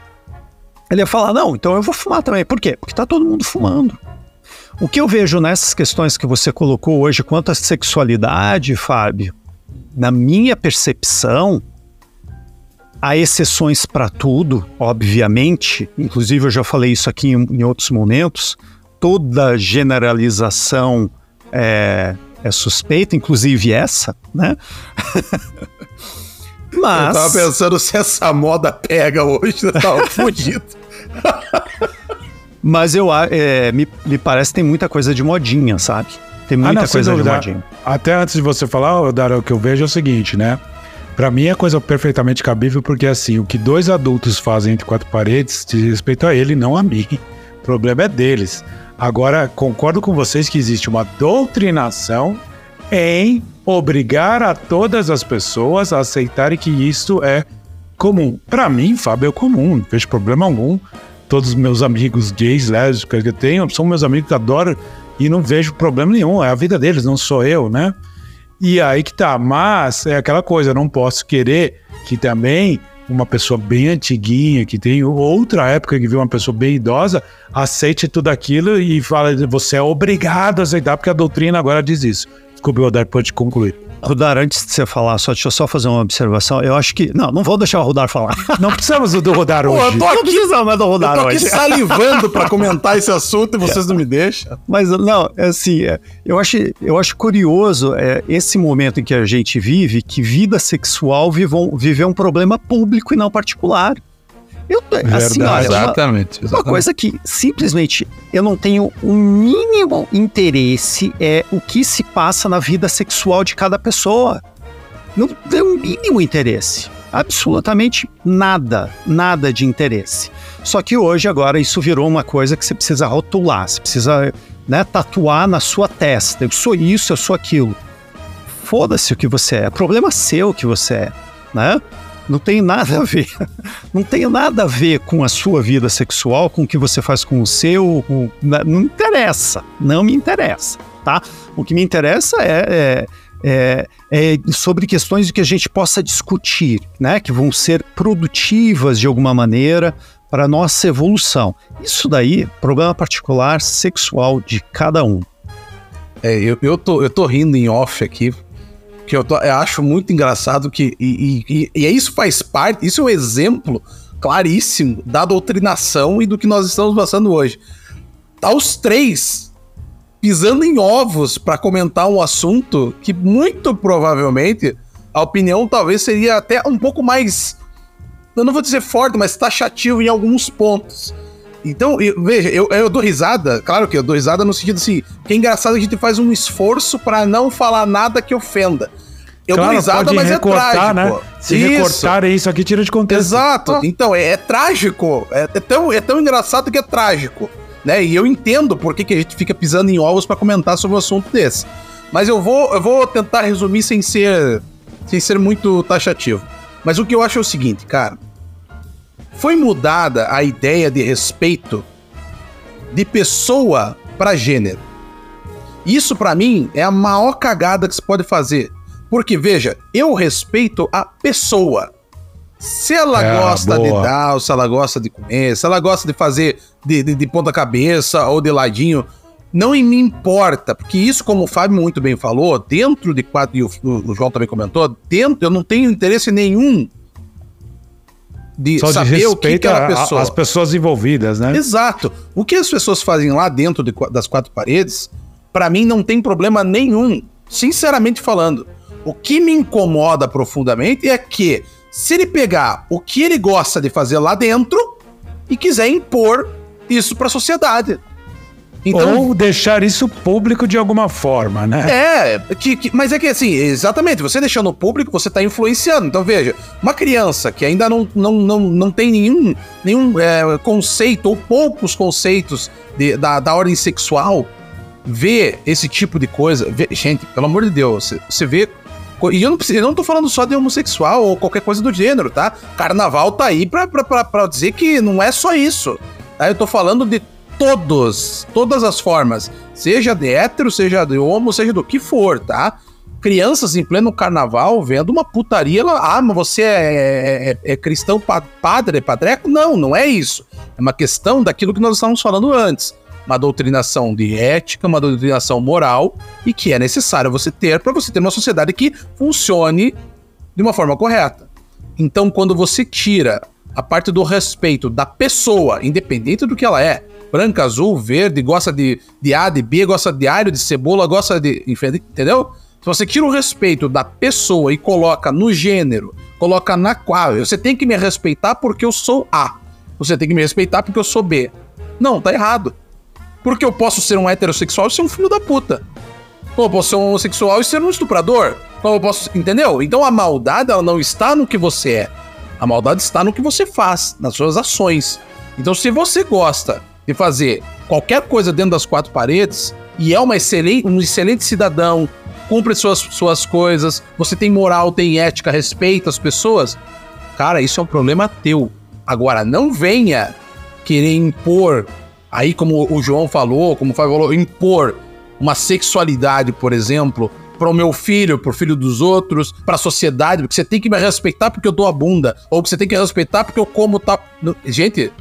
ele ia falar: não, então eu vou fumar também. Por quê? Porque está todo mundo fumando. O que eu vejo nessas questões que você colocou hoje quanto à sexualidade, Fábio, na minha percepção, há exceções para tudo, obviamente. Inclusive, eu já falei isso aqui em, em outros momentos. Toda generalização é, é suspeita, inclusive essa, né? Mas... Eu tava pensando se essa moda pega hoje, eu tava fudido. Mas eu é, me, me parece que tem muita coisa de modinha, sabe? Tem muita ah, não, coisa. Até antes de você falar, Dara, o que eu vejo é o seguinte, né? Para mim é coisa perfeitamente cabível, porque assim, o que dois adultos fazem entre quatro paredes diz respeito a ele, não a mim. O problema é deles. Agora, concordo com vocês que existe uma doutrinação em obrigar a todas as pessoas a aceitarem que isso é comum. Para mim, Fábio, é comum, não vejo problema algum. Todos os meus amigos gays, lésbicos que eu tenho, são meus amigos que adoram e não vejo problema nenhum. É a vida deles, não sou eu, né? E aí que tá. Mas é aquela coisa, eu não posso querer que também uma pessoa bem antiguinha, que tem outra época que viu uma pessoa bem idosa, aceite tudo aquilo e fala, você é obrigado a aceitar, porque a doutrina agora diz isso. Desculpe, Rodar, pode concluir. Rudar, antes de você falar, só deixa eu só fazer uma observação. Eu acho que. Não, não vou deixar o Rudar falar. Não precisamos do Rudar hoje. Pô, eu tô aqui, não precisamos do Rudar eu tô aqui hoje. salivando para comentar esse assunto e vocês não me deixam. Mas não, é assim, é, eu, acho, eu acho curioso é, esse momento em que a gente vive, que vida sexual vive um, vive um problema público e não particular. Eu, assim, olha, exatamente, uma, uma, coisa que simplesmente eu não tenho o um mínimo interesse é o que se passa na vida sexual de cada pessoa. Não tenho o um mínimo interesse. Absolutamente nada, nada de interesse. Só que hoje, agora, isso virou uma coisa que você precisa rotular, você precisa né, tatuar na sua testa. Eu sou isso, eu sou aquilo. Foda-se o que você é. Problema seu o que você é, né? Não tem nada a ver. Não tem nada a ver com a sua vida sexual, com o que você faz com o seu. Com... Não interessa. Não me interessa, tá? O que me interessa é, é, é, é sobre questões que a gente possa discutir, né? Que vão ser produtivas de alguma maneira para a nossa evolução. Isso daí, problema particular sexual de cada um. É, eu, eu, tô, eu tô rindo em off aqui, que eu, tô, eu acho muito engraçado que. E, e, e, isso faz parte, isso é um exemplo claríssimo da doutrinação e do que nós estamos passando hoje. Tá os três pisando em ovos para comentar um assunto que muito provavelmente a opinião talvez seria até um pouco mais. Eu não vou dizer forte, mas taxativo em alguns pontos. Então, eu, veja, eu, eu dou risada, claro que eu dou risada no sentido assim, que é engraçado que a gente faz um esforço para não falar nada que ofenda. Eu claro, dou risada, mas é trágico. Né? Se isso. recortar isso aqui, tira de contexto. Exato. Então, é, é trágico. É, é, tão, é tão engraçado que é trágico. Né? E eu entendo por que, que a gente fica pisando em ovos para comentar sobre um assunto desse. Mas eu vou, eu vou tentar resumir sem ser, sem ser muito taxativo. Mas o que eu acho é o seguinte, cara foi mudada a ideia de respeito de pessoa para gênero. Isso para mim é a maior cagada que se pode fazer. Porque veja, eu respeito a pessoa. Se ela é, gosta boa. de dar, se ela gosta de comer, se ela gosta de fazer de, de, de ponta cabeça ou de ladinho, não me importa, porque isso, como o Fábio muito bem falou, dentro de quatro, e o, o João também comentou, dentro eu não tenho interesse nenhum de Só saber de o que aquela pessoa. As pessoas envolvidas, né? Exato. O que as pessoas fazem lá dentro de, das quatro paredes, para mim não tem problema nenhum. Sinceramente falando, o que me incomoda profundamente é que se ele pegar o que ele gosta de fazer lá dentro e quiser impor isso para a sociedade. Então, Ou deixar isso público de alguma forma, né? É, que, que, mas é que assim, exatamente, você deixando público, você está influenciando. Então veja, uma criança que ainda não, não, não, não tem nenhum, nenhum é, conceito ou poucos conceitos de, da, da ordem sexual, vê esse tipo de coisa. Vê, gente, pelo amor de Deus, você, você vê e eu não, eu não tô falando só de homossexual ou qualquer coisa do gênero, tá? Carnaval tá aí pra, pra, pra, pra dizer que não é só isso. Tá? Eu tô falando de todos, todas as formas, seja de hétero, seja de homo, seja do que for, tá? Crianças em pleno carnaval vendo uma putaria, ela, ah, mas você é, é, é, é cristão padre, padreco? Não, não é isso. É uma questão daquilo que nós estávamos falando antes. Uma doutrinação de ética, uma doutrinação moral e que é necessário você ter para você ter uma sociedade que funcione de uma forma correta. Então, quando você tira a parte do respeito da pessoa, independente do que ela é, branca, azul, verde, gosta de, de A, de B, gosta de alho, de cebola, gosta de. Entendeu? Se você tira o respeito da pessoa e coloca no gênero, coloca na qual, você tem que me respeitar porque eu sou A. Você tem que me respeitar porque eu sou B. Não, tá errado. Porque eu posso ser um heterossexual e ser um filho da puta. Como eu posso ser um homossexual e ser um estuprador. Como eu posso. Entendeu? Então a maldade ela não está no que você é. A maldade está no que você faz, nas suas ações. Então, se você gosta de fazer qualquer coisa dentro das quatro paredes e é uma excelente, um excelente cidadão, cumpre suas, suas coisas, você tem moral, tem ética, respeita as pessoas, cara, isso é um problema teu. Agora, não venha querer impor, aí como o João falou, como o Fábio falou, impor uma sexualidade, por exemplo, para o meu filho, para o filho dos outros, para a sociedade, porque você tem que me respeitar porque eu dou a bunda, ou que você tem que respeitar porque eu como tá. Gente,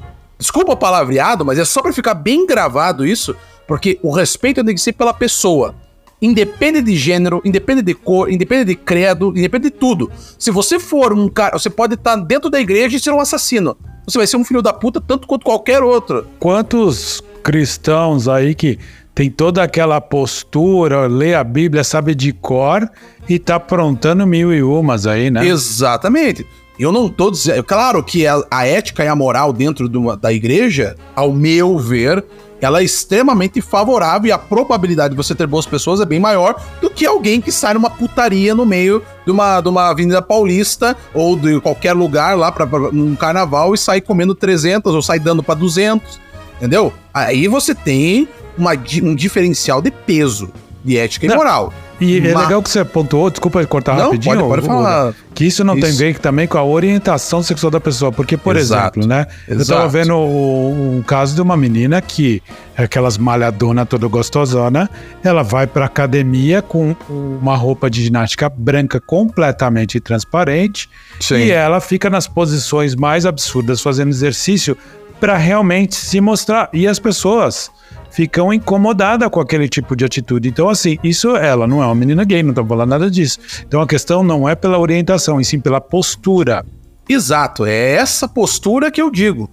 desculpa o palavreado, mas é só para ficar bem gravado isso, porque o respeito tem que ser pela pessoa. Independe de gênero, independe de cor, independe de credo, independe de tudo. Se você for um cara, você pode estar dentro da igreja e ser um assassino. Você vai ser um filho da puta tanto quanto qualquer outro. Quantos cristãos aí que tem toda aquela postura, lê a Bíblia, sabe de cor e tá aprontando mil e umas aí, né? Exatamente. Eu não tô dizendo. Claro que a, a ética e a moral dentro da igreja, ao meu ver, ela é extremamente favorável e a probabilidade de você ter boas pessoas é bem maior do que alguém que sai numa putaria no meio de uma, de uma avenida paulista ou de qualquer lugar lá para um carnaval e sai comendo 300 ou sai dando para 200, entendeu? Aí você tem uma, um diferencial de peso, de ética não, e moral. E é legal que você pontuou, desculpa cortar não, rapidinho. Pode, pode falar. Que isso não isso. tem a ver também com a orientação sexual da pessoa. Porque, por Exato. exemplo, né? Exato. Eu tava vendo um, um caso de uma menina que é aquelas malhadona toda gostosona, ela vai pra academia com uma roupa de ginástica branca completamente transparente Sim. e ela fica nas posições mais absurdas fazendo exercício para realmente se mostrar. E as pessoas ficam incomodadas com aquele tipo de atitude. Então, assim, isso ela não é uma menina gay, não estamos falando nada disso. Então a questão não é pela orientação, e sim pela postura. Exato, é essa postura que eu digo.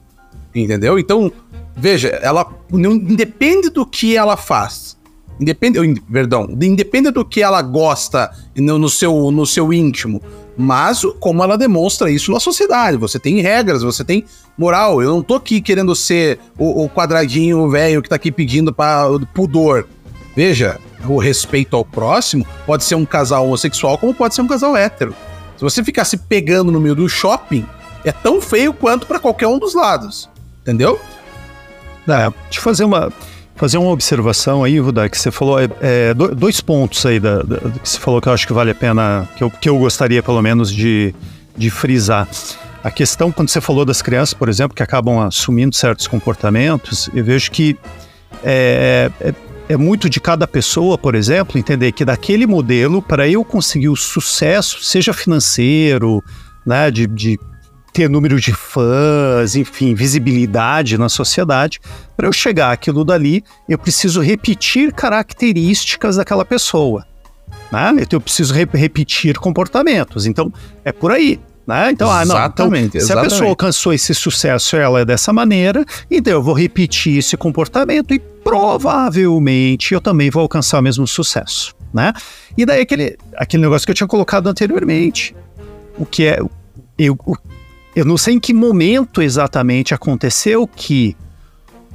Entendeu? Então, veja, ela não independe do que ela faz. Independe, perdão, independe do que ela gosta no, no, seu, no seu íntimo, mas como ela demonstra isso na sociedade. Você tem regras, você tem moral. Eu não tô aqui querendo ser o, o quadradinho velho que tá aqui pedindo para pudor. Veja, o respeito ao próximo pode ser um casal homossexual como pode ser um casal hétero. Se você ficar se pegando no meio do shopping, é tão feio quanto para qualquer um dos lados. Entendeu? É, deixa eu fazer uma, fazer uma observação aí, Rudá, que você falou, é, é, dois pontos aí da, da, que você falou que eu acho que vale a pena, que eu, que eu gostaria pelo menos de, de frisar. A questão, quando você falou das crianças, por exemplo, que acabam assumindo certos comportamentos, eu vejo que é, é, é muito de cada pessoa, por exemplo, entender que daquele modelo, para eu conseguir o sucesso, seja financeiro, né, de, de ter número de fãs, enfim, visibilidade na sociedade. Para eu chegar aquilo dali, eu preciso repetir características daquela pessoa. Né? Então, eu preciso re repetir comportamentos. Então, é por aí. Né? Então, ah, não, então, se exatamente. a pessoa alcançou esse sucesso, ela é dessa maneira, então eu vou repetir esse comportamento e provavelmente eu também vou alcançar o mesmo sucesso. Né? E daí aquele, aquele negócio que eu tinha colocado anteriormente. O que é. Eu, o eu não sei em que momento exatamente aconteceu que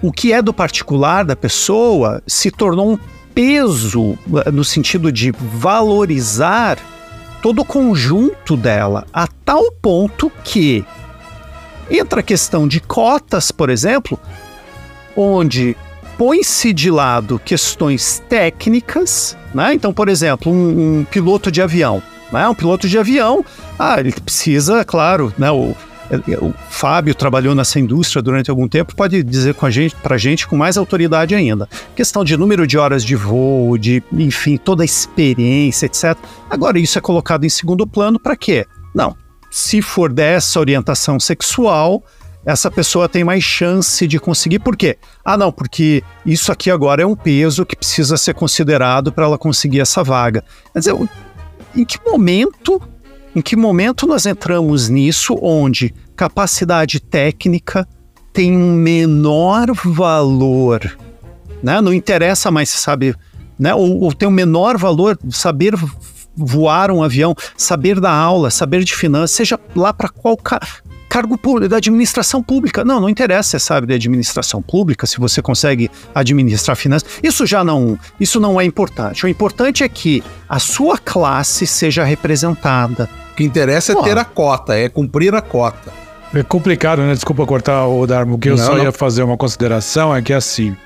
o que é do particular da pessoa se tornou um peso eh, no sentido de valorizar todo o conjunto dela, a tal ponto que entra a questão de cotas, por exemplo, onde põe-se de lado questões técnicas, né? Então, por exemplo, um, um piloto de avião né? Um piloto de avião, ah, ele precisa, claro, né? O, o Fábio trabalhou nessa indústria durante algum tempo, pode dizer com a gente, pra gente com mais autoridade ainda. Questão de número de horas de voo, de, enfim, toda a experiência, etc. Agora, isso é colocado em segundo plano para quê? Não. Se for dessa orientação sexual, essa pessoa tem mais chance de conseguir. Por quê? Ah, não, porque isso aqui agora é um peso que precisa ser considerado para ela conseguir essa vaga. Quer dizer, em que momento, em que momento nós entramos nisso onde capacidade técnica tem um menor valor, né? Não interessa mais se sabe, né? Ou, ou tem um menor valor saber voar um avião, saber da aula, saber de finanças, seja lá para qual cargo público, da administração pública. Não, não interessa, você sabe, de administração pública, se você consegue administrar finanças. Isso já não, isso não é importante. O importante é que a sua classe seja representada. O que interessa é Pô. ter a cota, é cumprir a cota. É complicado, né? Desculpa cortar o Darmo, que eu não, só não. ia fazer uma consideração é que assim,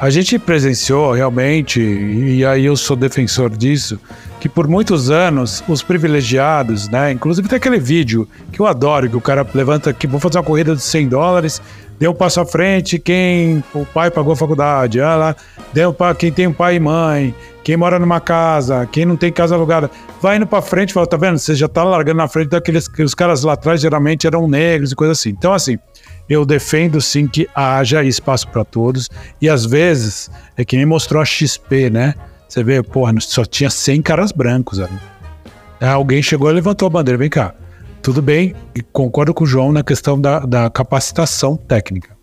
A gente presenciou realmente, e aí eu sou defensor disso, que por muitos anos os privilegiados, né? Inclusive tem aquele vídeo que eu adoro, que o cara levanta aqui, vou fazer uma corrida de 100 dólares, deu um passo à frente, quem o pai pagou a faculdade, ah lá, deu para quem tem um pai e mãe, quem mora numa casa, quem não tem casa alugada, vai indo para frente, fala, tá vendo? Você já tá largando na frente daqueles que os caras lá atrás geralmente eram negros e coisa assim. Então assim, eu defendo sim que haja espaço para todos e às vezes é que nem mostrou a XP, né? Você vê, porra, só tinha 100 caras brancos ali. Aí alguém chegou e levantou a bandeira, vem cá. Tudo bem, concordo com o João na questão da, da capacitação técnica.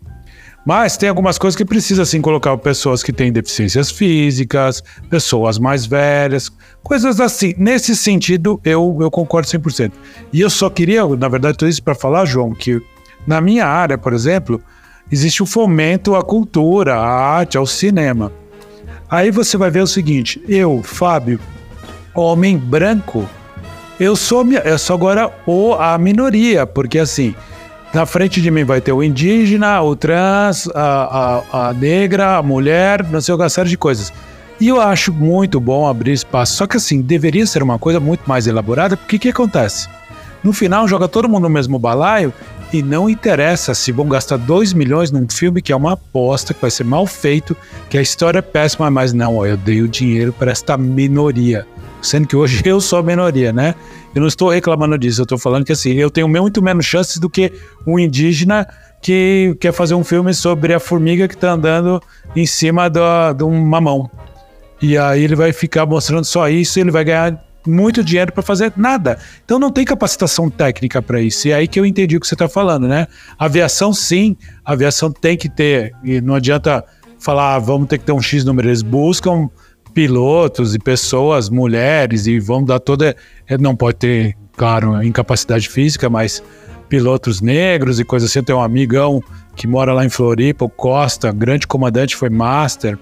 Mas tem algumas coisas que precisa sim colocar pessoas que têm deficiências físicas, pessoas mais velhas, coisas assim. Nesse sentido, eu, eu concordo 100%. E eu só queria, na verdade, tudo isso para falar, João, que na minha área, por exemplo, existe o fomento à cultura, à arte, ao cinema. Aí você vai ver o seguinte: eu, Fábio, homem branco, eu sou, eu sou agora o, a minoria, porque assim, na frente de mim vai ter o indígena, o trans, a, a, a negra, a mulher, não sei, uma série de coisas. E eu acho muito bom abrir espaço. Só que assim, deveria ser uma coisa muito mais elaborada, porque o que acontece? No final, joga todo mundo no mesmo balaio e não interessa se vão gastar 2 milhões num filme que é uma aposta, que vai ser mal feito, que a história é péssima, mas não, eu dei o dinheiro para esta minoria sendo que hoje eu sou a minoria, né? Eu não estou reclamando disso, eu estou falando que assim, eu tenho muito menos chances do que um indígena que quer fazer um filme sobre a formiga que está andando em cima de um mamão. E aí ele vai ficar mostrando só isso ele vai ganhar muito dinheiro para fazer nada. Então não tem capacitação técnica para isso. E é aí que eu entendi o que você está falando, né? Aviação, sim, aviação tem que ter. E não adianta falar, ah, vamos ter que ter um X número. Eles buscam pilotos e pessoas, mulheres, e vamos dar toda. É, não pode ter, claro, incapacidade física, mas pilotos negros e coisa assim. Eu tenho um amigão que mora lá em Floripa, o Costa, grande comandante, foi master.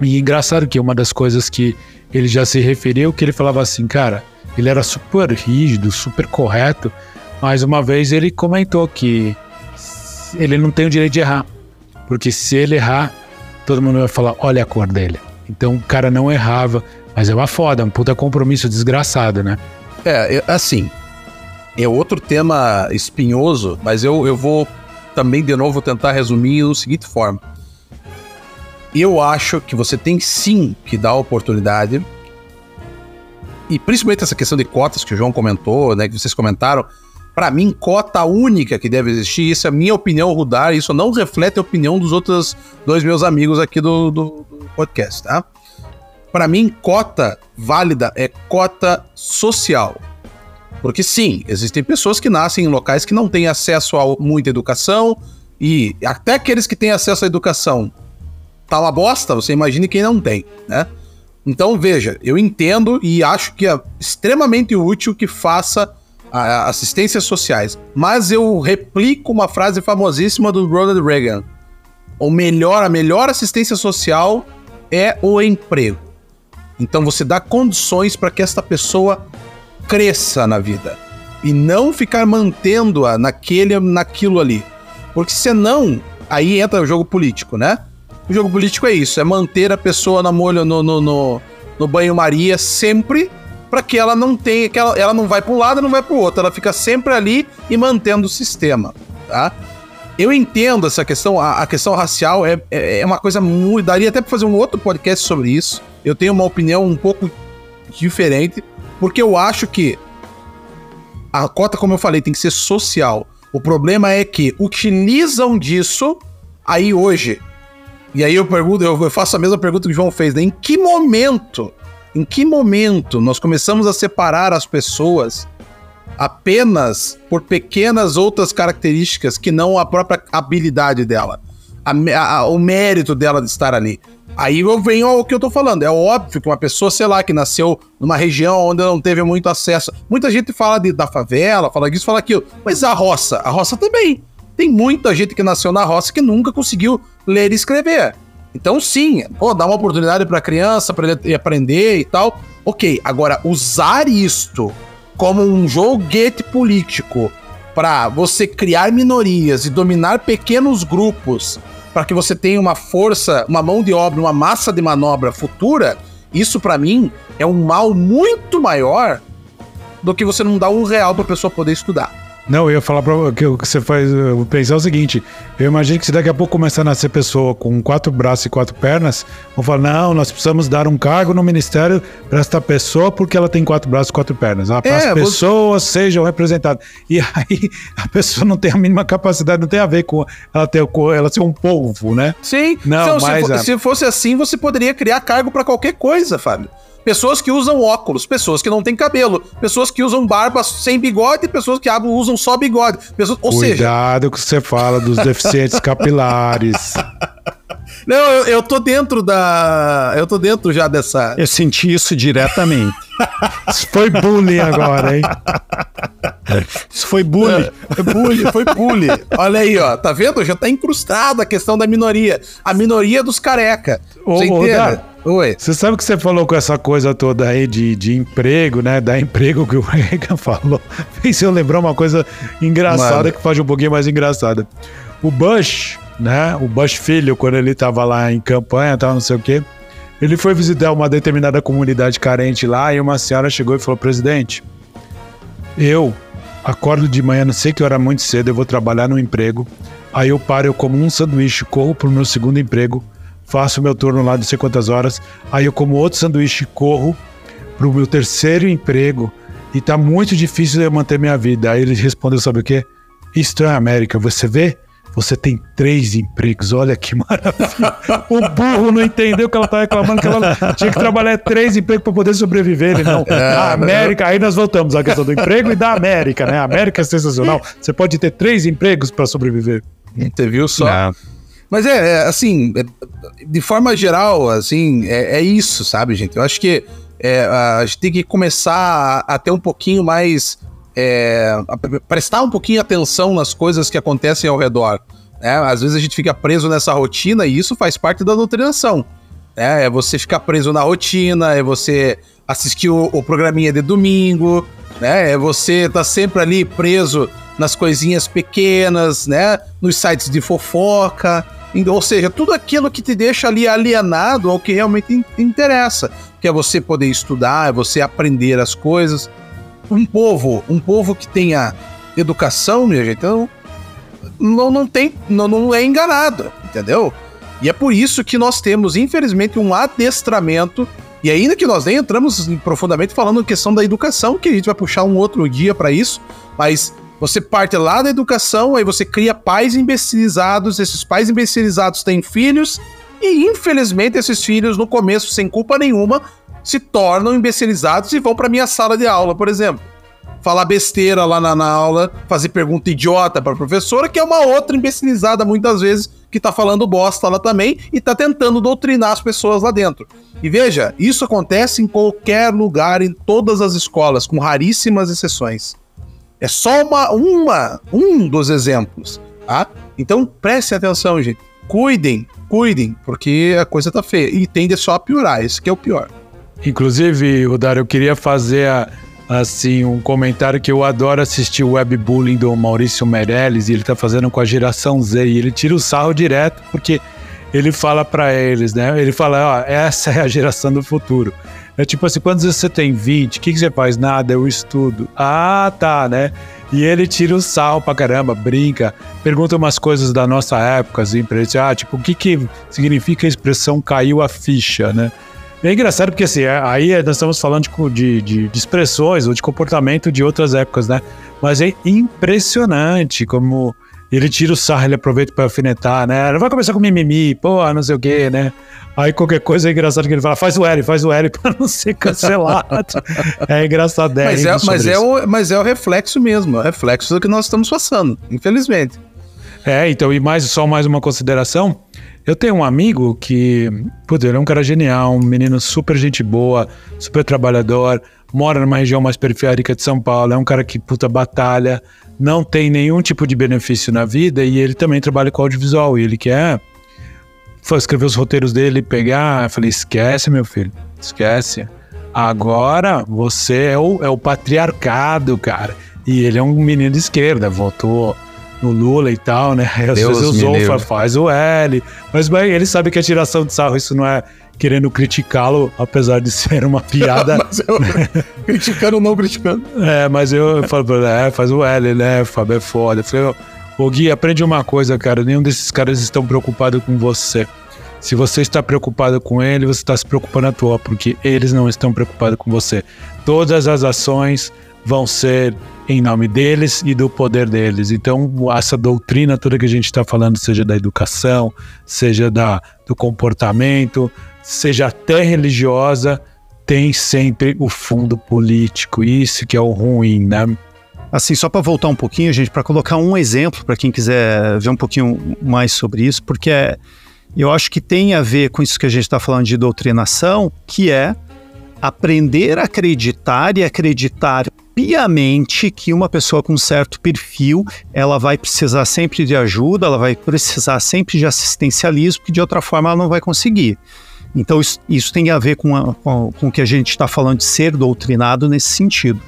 E engraçado que uma das coisas que ele já se referiu, que ele falava assim, cara, ele era super rígido, super correto, mas uma vez ele comentou que ele não tem o direito de errar. Porque se ele errar, todo mundo vai falar, olha a cor dele. Então o cara não errava, mas é uma foda, um puta compromisso desgraçado, né? É, assim, é outro tema espinhoso, mas eu, eu vou também de novo tentar resumir da seguinte forma. Eu acho que você tem sim que dar oportunidade, e principalmente essa questão de cotas que o João comentou, né, que vocês comentaram, para mim, cota única que deve existir, isso é a minha opinião, Rudar, isso não reflete a opinião dos outros dois meus amigos aqui do, do, do podcast, tá? Para mim, cota válida é cota social. Porque sim, existem pessoas que nascem em locais que não têm acesso a muita educação, e até aqueles que têm acesso à educação tá uma bosta, você imagine quem não tem, né? Então, veja, eu entendo e acho que é extremamente útil que faça assistências sociais. Mas eu replico uma frase famosíssima do Ronald Reagan. O melhor, a melhor assistência social é o emprego. Então você dá condições para que esta pessoa cresça na vida e não ficar mantendo-a naquele, naquilo ali. Porque senão, aí entra o jogo político, né? O jogo político é isso, é manter a pessoa na molho no, no, no, no banho-maria sempre para que ela não tenha, que ela, ela não vai para um lado, não vai para o outro, ela fica sempre ali e mantendo o sistema, tá? Eu entendo essa questão, a, a questão racial é, é, é, uma coisa muito. Daria até para fazer um outro podcast sobre isso. Eu tenho uma opinião um pouco diferente, porque eu acho que a cota, como eu falei, tem que ser social. O problema é que utilizam disso aí hoje. E aí eu pergunto, eu faço a mesma pergunta que o João fez, né? Em que momento em que momento nós começamos a separar as pessoas apenas por pequenas outras características que não a própria habilidade dela, a, a, o mérito dela de estar ali? Aí eu venho ao que eu tô falando. É óbvio que uma pessoa, sei lá, que nasceu numa região onde não teve muito acesso. Muita gente fala de, da favela, fala disso, fala aquilo. Mas a roça, a roça também. Tem muita gente que nasceu na roça que nunca conseguiu ler e escrever. Então, sim, pô, dá uma oportunidade para a criança para ele aprender e tal. Ok, agora usar isto como um joguete político para você criar minorias e dominar pequenos grupos para que você tenha uma força, uma mão de obra, uma massa de manobra futura, isso para mim é um mal muito maior do que você não dar um real para pessoa poder estudar. Não, eu ia falar para que você faz eu pensar é o seguinte: eu imagino que se daqui a pouco começar a nascer pessoa com quatro braços e quatro pernas, vão falar: não, nós precisamos dar um cargo no ministério para esta pessoa porque ela tem quatro braços e quatro pernas. Ah, para é, as pessoas você... sejam representadas. E aí a pessoa não tem a mínima capacidade, não tem a ver com ela ter ela ser um povo, né? Sim. Não, então, mas, se, se fosse assim, você poderia criar cargo para qualquer coisa, Fábio pessoas que usam óculos, pessoas que não têm cabelo, pessoas que usam barba sem bigode, pessoas que usam só bigode. Pessoas, ou Cuidado seja... Cuidado que você fala dos deficientes capilares. Não, eu, eu tô dentro da. Eu tô dentro já dessa. Eu senti isso diretamente. Isso foi bullying agora, hein? Isso foi bullying. É, bullying, foi bullying. Olha aí, ó. Tá vendo? Já tá incrustada a questão da minoria. A minoria dos careca. Ô, entende? Oi. Você sabe que você falou com essa coisa toda aí de, de emprego, né? Da emprego que o Reagan falou. Fez eu lembrar uma coisa engraçada Mano. que faz um pouquinho mais engraçada. O Bush, né? O Bush filho, quando ele tava lá em campanha, tal, não sei o quê. Ele foi visitar uma determinada comunidade carente lá e uma senhora chegou e falou: Presidente, eu acordo de manhã, não sei que hora muito cedo, eu vou trabalhar no emprego. Aí eu paro, eu como um sanduíche, corro pro meu segundo emprego faço meu turno lá de sei quantas horas, aí eu como outro sanduíche e corro pro meu terceiro emprego e tá muito difícil eu manter minha vida. Aí ele respondeu, sabe o quê? Isto é América, você vê? Você tem três empregos, olha que maravilha. o burro não entendeu que ela tá reclamando que ela tinha que trabalhar três empregos para poder sobreviver. Ele não. É, a América, aí nós voltamos à questão do emprego e da América, né? A América é sensacional. Você pode ter três empregos para sobreviver. Você viu só? Não. Mas é, é assim, é, de forma geral, assim, é, é, isso, sabe, gente? Eu acho que é, a gente tem que começar a, a ter um pouquinho mais. É, prestar um pouquinho atenção nas coisas que acontecem ao redor. Né? Às vezes a gente fica preso nessa rotina e isso faz parte da doutrinação. Né? É você ficar preso na rotina, é você assistir o, o programinha de domingo, né? É você tá sempre ali preso nas coisinhas pequenas, né? Nos sites de fofoca. Ou seja, tudo aquilo que te deixa ali alienado ao que realmente interessa, que é você poder estudar, é você aprender as coisas. Um povo, um povo que tenha educação, minha gente, não, não, não tem, não, não é enganado, entendeu? E é por isso que nós temos, infelizmente, um adestramento. E ainda que nós nem entramos profundamente falando em questão da educação, que a gente vai puxar um outro dia para isso, mas você parte lá da educação, aí você cria pais imbecilizados, esses pais imbecilizados têm filhos, e infelizmente esses filhos, no começo, sem culpa nenhuma, se tornam imbecilizados e vão para minha sala de aula, por exemplo. Falar besteira lá na, na aula, fazer pergunta idiota para professora, que é uma outra imbecilizada muitas vezes que tá falando bosta lá também e tá tentando doutrinar as pessoas lá dentro. E veja, isso acontece em qualquer lugar, em todas as escolas, com raríssimas exceções. É só uma, uma, um dos exemplos, tá? Então prestem atenção, gente. Cuidem, cuidem, porque a coisa tá feia. E tende só a piorar, esse que é o pior. Inclusive, Rodar, eu queria fazer assim um comentário que eu adoro assistir o webbullying do Maurício Meirelles e ele tá fazendo com a geração Z e ele tira o sarro direto porque ele fala para eles, né? Ele fala, ó, essa é a geração do futuro. É tipo assim, quantos você tem? 20. O que, que você faz? Nada, eu estudo. Ah, tá, né? E ele tira o sal pra caramba, brinca, pergunta umas coisas da nossa época, assim, pra ele, ah, tipo, o que, que significa a expressão caiu a ficha, né? É engraçado porque, assim, é, aí nós estamos falando de, de, de, expressões ou de comportamento de outras épocas, né? Mas é impressionante como ele tira o sarro, ele aproveita para alfinetar, né? Não vai começar com mimimi, pô, não sei o quê, né? Aí qualquer coisa é engraçado que ele fala, faz o L, faz o L para não ser cancelado. é engraçado. Mas, é, mas, é o, mas é o reflexo mesmo, é o reflexo do que nós estamos passando, infelizmente. É, então, e mais só mais uma consideração. Eu tenho um amigo que, putz, ele é um cara genial, um menino super gente boa, super trabalhador, mora numa região mais periférica de São Paulo, é um cara que, puta, batalha, não tem nenhum tipo de benefício na vida e ele também trabalha com audiovisual e ele quer escrever os roteiros dele, pegar, eu falei, esquece meu filho, esquece. Agora você é o, é o patriarcado, cara. E ele é um menino de esquerda, votou no Lula e tal, né? Às Deus vezes Zonfa livre. faz o L, mas bem, ele sabe que é tiração de sarro, isso não é querendo criticá-lo, apesar de ser uma piada. Eu, criticando ou não criticando. é, mas eu falo, é, faz o L, né? Fábio é foda. Eu falei, ô Gui, aprende uma coisa, cara, nenhum desses caras estão preocupados com você. Se você está preocupado com ele, você está se preocupando à toa, porque eles não estão preocupados com você. Todas as ações vão ser em nome deles e do poder deles. Então, essa doutrina toda que a gente está falando, seja da educação, seja da, do comportamento, seja até religiosa, tem sempre o fundo político. Isso que é o ruim, né? Assim, só para voltar um pouquinho, gente, para colocar um exemplo para quem quiser ver um pouquinho mais sobre isso, porque é, eu acho que tem a ver com isso que a gente está falando de doutrinação, que é aprender a acreditar e acreditar piamente que uma pessoa com certo perfil ela vai precisar sempre de ajuda, ela vai precisar sempre de assistencialismo, que de outra forma ela não vai conseguir. Então isso, isso tem a ver com, a, com, com o que a gente está falando de ser doutrinado nesse sentido.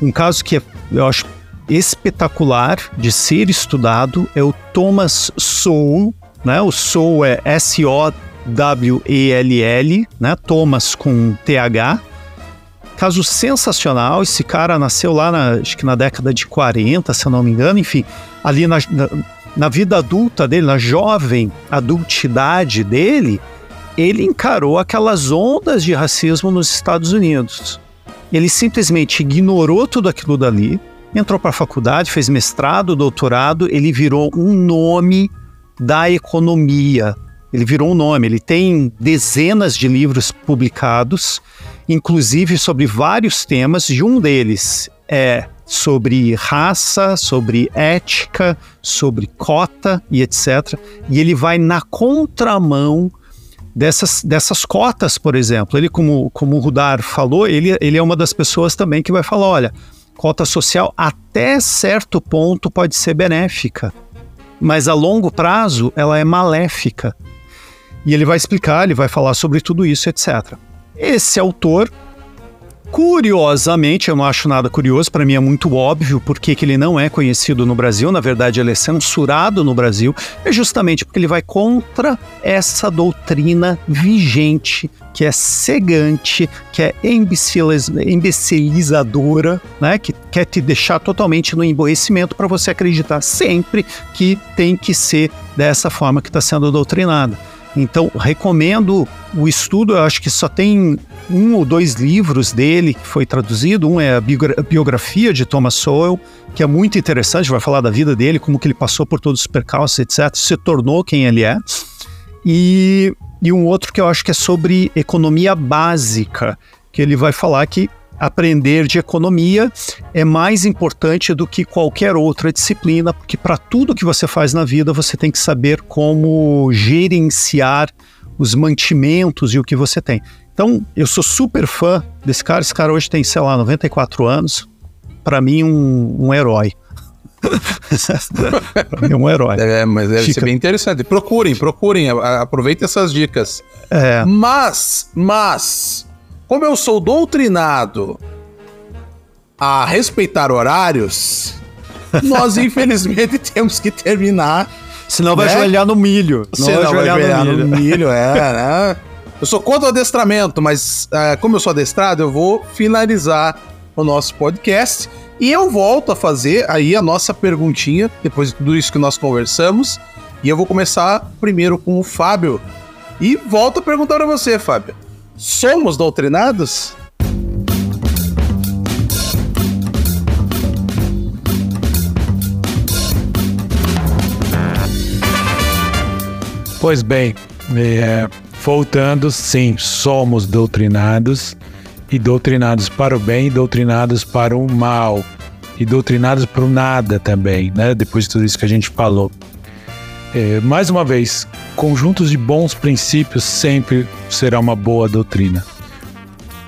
Um caso que é, eu acho espetacular de ser estudado é o Thomas Sowell, né? O Sowell é S-O-W-E-L-L, né? Thomas com T-H. Caso sensacional, esse cara nasceu lá, na, acho que na década de 40, se eu não me engano, enfim, ali na, na, na vida adulta dele, na jovem adultidade dele, ele encarou aquelas ondas de racismo nos Estados Unidos. Ele simplesmente ignorou tudo aquilo dali, entrou para a faculdade, fez mestrado, doutorado, ele virou um nome da economia. Ele virou um nome, ele tem dezenas de livros publicados, inclusive sobre vários temas, e um deles é sobre raça, sobre ética, sobre cota e etc. E ele vai na contramão dessas, dessas cotas, por exemplo. Ele, como, como o Rudar falou, ele, ele é uma das pessoas também que vai falar: olha, cota social até certo ponto pode ser benéfica, mas a longo prazo ela é maléfica. E ele vai explicar, ele vai falar sobre tudo isso, etc. Esse autor, curiosamente, eu não acho nada curioso, para mim é muito óbvio porque que ele não é conhecido no Brasil, na verdade ele é censurado no Brasil, é justamente porque ele vai contra essa doutrina vigente, que é cegante, que é imbeciliz imbecilizadora, né? que quer te deixar totalmente no emborrecimento para você acreditar sempre que tem que ser dessa forma que está sendo doutrinada. Então, recomendo o estudo, eu acho que só tem um ou dois livros dele que foi traduzido. Um é a biografia de Thomas Sowell, que é muito interessante, vai falar da vida dele, como que ele passou por todos os percalços, etc., se tornou quem ele é. E, e um outro que eu acho que é sobre economia básica, que ele vai falar que aprender de economia é mais importante do que qualquer outra disciplina, porque para tudo que você faz na vida você tem que saber como gerenciar os mantimentos e o que você tem. Então, eu sou super fã desse cara. Esse cara hoje tem, sei lá, 94 anos. Para mim, um, um herói. pra mim, é um herói. É, mas deve Fica- ser bem interessante. Procurem, procurem, aproveitem essas dicas. É, Mas, mas, como eu sou doutrinado a respeitar horários, nós infelizmente temos que terminar. senão vai Né? ajoelhar no milho. Você não vai ganhar no milho, é, né? Eu sou contra o adestramento, mas é, como eu sou adestrado, eu vou finalizar o nosso podcast e eu volto a fazer aí a nossa perguntinha, depois de tudo isso que nós conversamos. E eu vou começar primeiro com o Fábio. E volto a perguntar pra você, Fábio. Somos doutrinados? Pois bem, é, voltando, sim, somos doutrinados e doutrinados para o bem e doutrinados para o mal e doutrinados para o nada também, né? Depois de tudo isso que a gente falou. É, mais uma vez, conjuntos de bons princípios sempre será uma boa doutrina.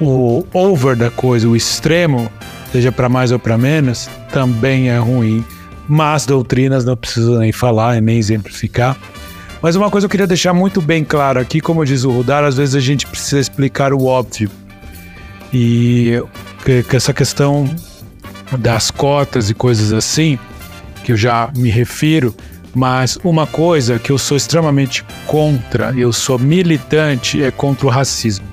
O over da coisa, o extremo, seja para mais ou para menos, também é ruim. Mas doutrinas não precisa nem falar nem exemplificar. Mas uma coisa eu queria deixar muito bem claro aqui, como diz o Rudar, às vezes a gente precisa explicar o óbvio. E que essa questão das cotas e coisas assim, que eu já me refiro, mas uma coisa que eu sou extremamente contra, eu sou militante, é contra o racismo.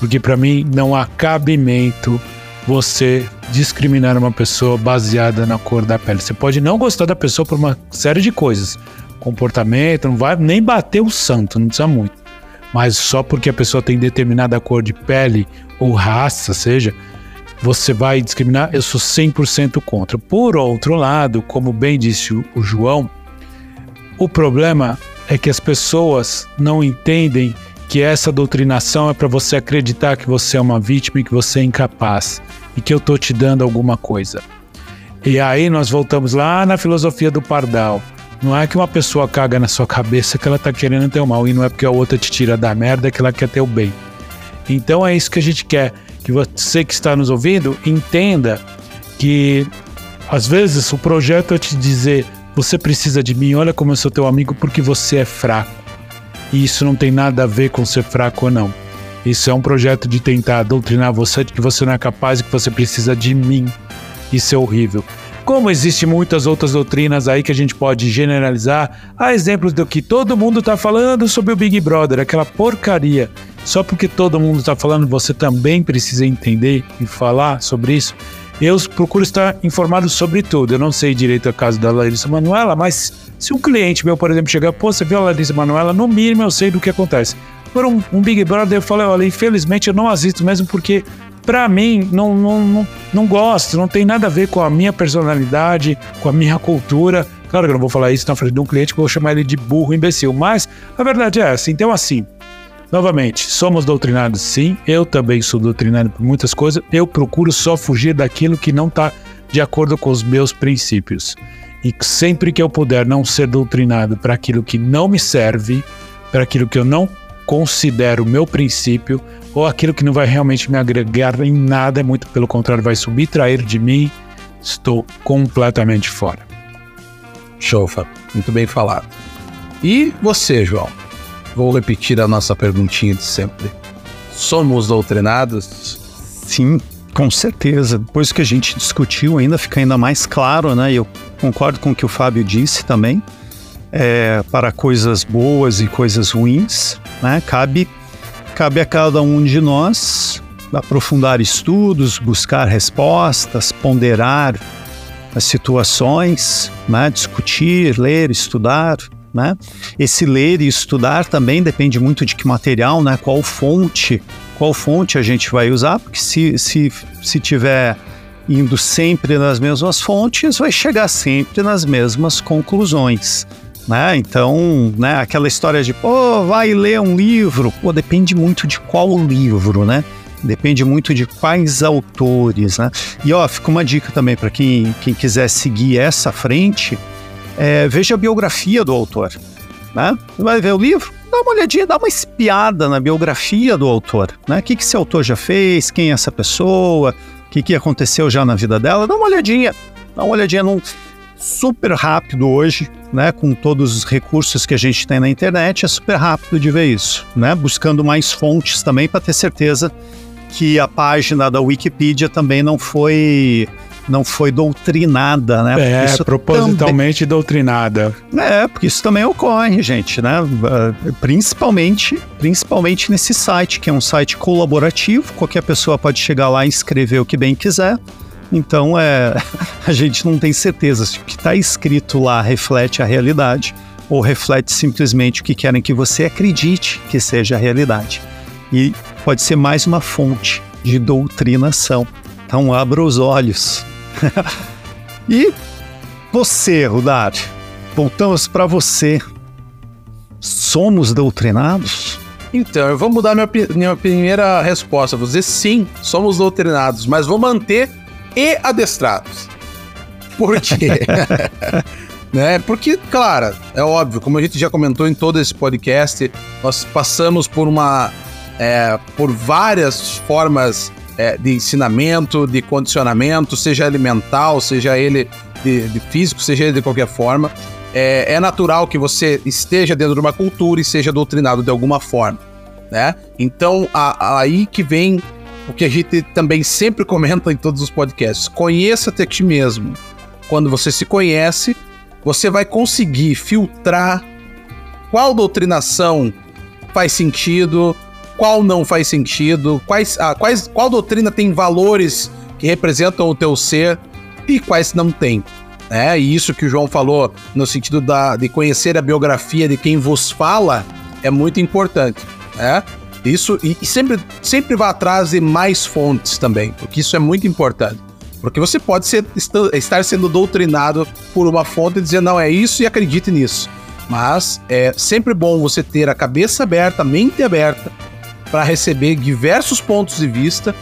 Porque para mim não há cabimento você discriminar uma pessoa baseada na cor da pele. Você pode não gostar da pessoa por uma série de coisas, comportamento, não vai nem bater o santo, não precisa muito. Mas só porque a pessoa tem determinada cor de pele ou raça, seja, você vai discriminar, eu sou 100% contra. Por outro lado, como bem disse o João, o problema é que as pessoas não entendem que essa doutrinação é para você acreditar que você é uma vítima e que você é incapaz e que eu tô te dando alguma coisa. E aí nós voltamos lá na filosofia do pardal. Não é que uma pessoa caga na sua cabeça que ela tá querendo ter o mal, e não é porque a outra te tira da merda que ela quer ter o bem. Então é isso que a gente quer, que você que está nos ouvindo entenda que às vezes o projeto é te dizer, você precisa de mim, olha como eu sou teu amigo porque você é fraco. E isso não tem nada a ver com ser fraco ou não. Isso é um projeto de tentar doutrinar você de que você não é capaz e que você precisa de mim. Isso é horrível. Como existem muitas outras doutrinas aí que a gente pode generalizar, há exemplos do que todo mundo está falando sobre o Big Brother, aquela porcaria. Só porque todo mundo está falando, você também precisa entender e falar sobre isso. Eu procuro estar informado sobre tudo. Eu não sei direito a caso da Larissa Manuela, mas se um cliente meu, por exemplo, chegar, pô, você viu a Larissa Manuela, no mínimo eu sei do que acontece por um, um Big Brother, eu falei, olha, infelizmente eu não assisto mesmo porque para mim não, não, não, não gosto, não tem nada a ver com a minha personalidade, com a minha cultura. Claro que eu não vou falar isso na frente de um cliente, que eu vou chamar ele de burro, imbecil, mas a verdade é essa. Então, assim, novamente, somos doutrinados sim, eu também sou doutrinado por muitas coisas, eu procuro só fugir daquilo que não está de acordo com os meus princípios. E sempre que eu puder não ser doutrinado para aquilo que não me serve, para aquilo que eu não considero meu princípio ou aquilo que não vai realmente me agregar em nada, muito pelo contrário, vai subtrair de mim, estou completamente fora. Fábio. Muito bem falado. E você, João? Vou repetir a nossa perguntinha de sempre. Somos doutrinados? Sim, com certeza. Depois que a gente discutiu, ainda fica ainda mais claro, né? Eu concordo com o que o Fábio disse também é, para coisas boas e coisas ruins, né? Cabe, cabe a cada um de nós aprofundar estudos, buscar respostas, ponderar as situações, né? discutir, ler, estudar. Né? Esse ler e estudar também depende muito de que material, né? qual fonte, qual fonte a gente vai usar, porque se, se, se tiver indo sempre nas mesmas fontes, vai chegar sempre nas mesmas conclusões né? Então, né, aquela história de, pô, vai ler um livro, pô, depende muito de qual livro, né? Depende muito de quais autores, né? E ó, fica uma dica também para quem, quem quiser seguir essa frente, é, veja a biografia do autor, né? Vai ver o livro, dá uma olhadinha, dá uma espiada na biografia do autor, né? O que, que esse autor já fez, quem é essa pessoa, o que, que aconteceu já na vida dela, dá uma olhadinha, dá uma olhadinha num super rápido hoje, né? Com todos os recursos que a gente tem na internet, é super rápido de ver isso, né? Buscando mais fontes também para ter certeza que a página da Wikipedia também não foi não foi doutrinada, né? É, isso propositalmente também... doutrinada. É, porque isso também ocorre, gente, né? Ah, principalmente, principalmente nesse site, que é um site colaborativo, qualquer pessoa pode chegar lá e escrever o que bem quiser. Então, é, a gente não tem certeza se o que está escrito lá reflete a realidade ou reflete simplesmente o que querem que você acredite que seja a realidade. E pode ser mais uma fonte de doutrinação. Então, abra os olhos. e você, Rudar, voltamos para você. Somos doutrinados? Então, eu vou mudar minha, minha primeira resposta. Vou dizer sim, somos doutrinados, mas vou manter e adestrados. Por quê? né? Porque, claro, é óbvio, como a gente já comentou em todo esse podcast, nós passamos por uma. É, por várias formas é, de ensinamento, de condicionamento, seja ele mental, seja ele de, de físico, seja ele de qualquer forma. É, é, natural que você esteja dentro de uma cultura e seja doutrinado de alguma forma, né? Então, a, a, aí que vem o que a gente também sempre comenta em todos os podcasts. Conheça-te a ti mesmo. quando você se conhece, você vai conseguir filtrar qual doutrinação faz sentido, qual não faz sentido, quais, ah, quais, qual doutrina tem valores que representam o teu ser e quais não tem. É, e isso que o João falou, no sentido da, de conhecer a biografia de quem vos fala, é muito importante. É? Isso, e, e sempre, sempre vá atrás de mais fontes também, porque isso é muito importante. Porque você pode ser, estar sendo doutrinado por uma fonte e dizer, não, é isso e acredite nisso. Mas é sempre bom você ter a cabeça aberta, a mente aberta, para receber diversos pontos de vista.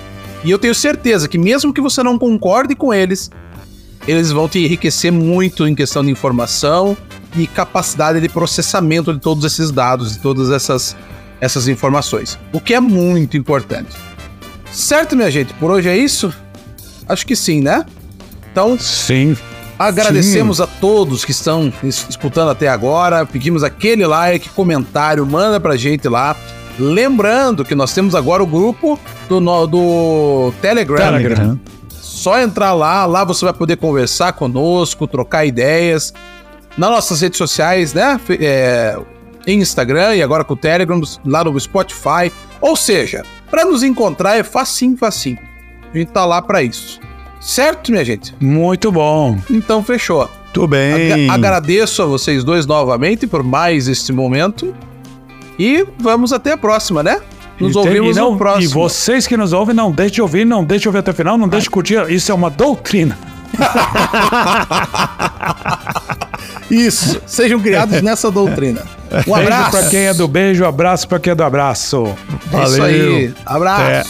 E eu tenho certeza que, mesmo que você não concorde com eles, eles vão te enriquecer muito em questão de informação e capacidade de processamento de todos esses dados, de todas essas, essas informações. O que é muito importante. Certo, minha gente? Por hoje é isso? Acho que sim, né? Então. Sim. Agradecemos sim. a todos que estão escutando até agora. Pedimos aquele like, comentário, manda pra gente lá. Lembrando que nós temos agora o grupo do, do Telegram. Telegram. Só entrar lá, lá você vai poder conversar conosco, trocar ideias. Nas nossas redes sociais, né? É, Instagram e agora com o Telegram, lá no Spotify. Ou seja, para nos encontrar é facinho, facinho. A gente tá lá para isso. Certo, minha gente? Muito bom. Então fechou. Tudo bem. Ag agradeço a vocês dois novamente por mais este momento. E vamos até a próxima, né? Nos e ouvimos tem, e não, no próximo. E vocês que nos ouvem, não deixe de ouvir, não deixe de ouvir até o final, não deixe de curtir. Isso é uma doutrina. Isso, sejam criados nessa doutrina. Um abraço. Beijo pra quem é do beijo, abraço pra quem é do abraço. Valeu. É isso aí, abraço. É.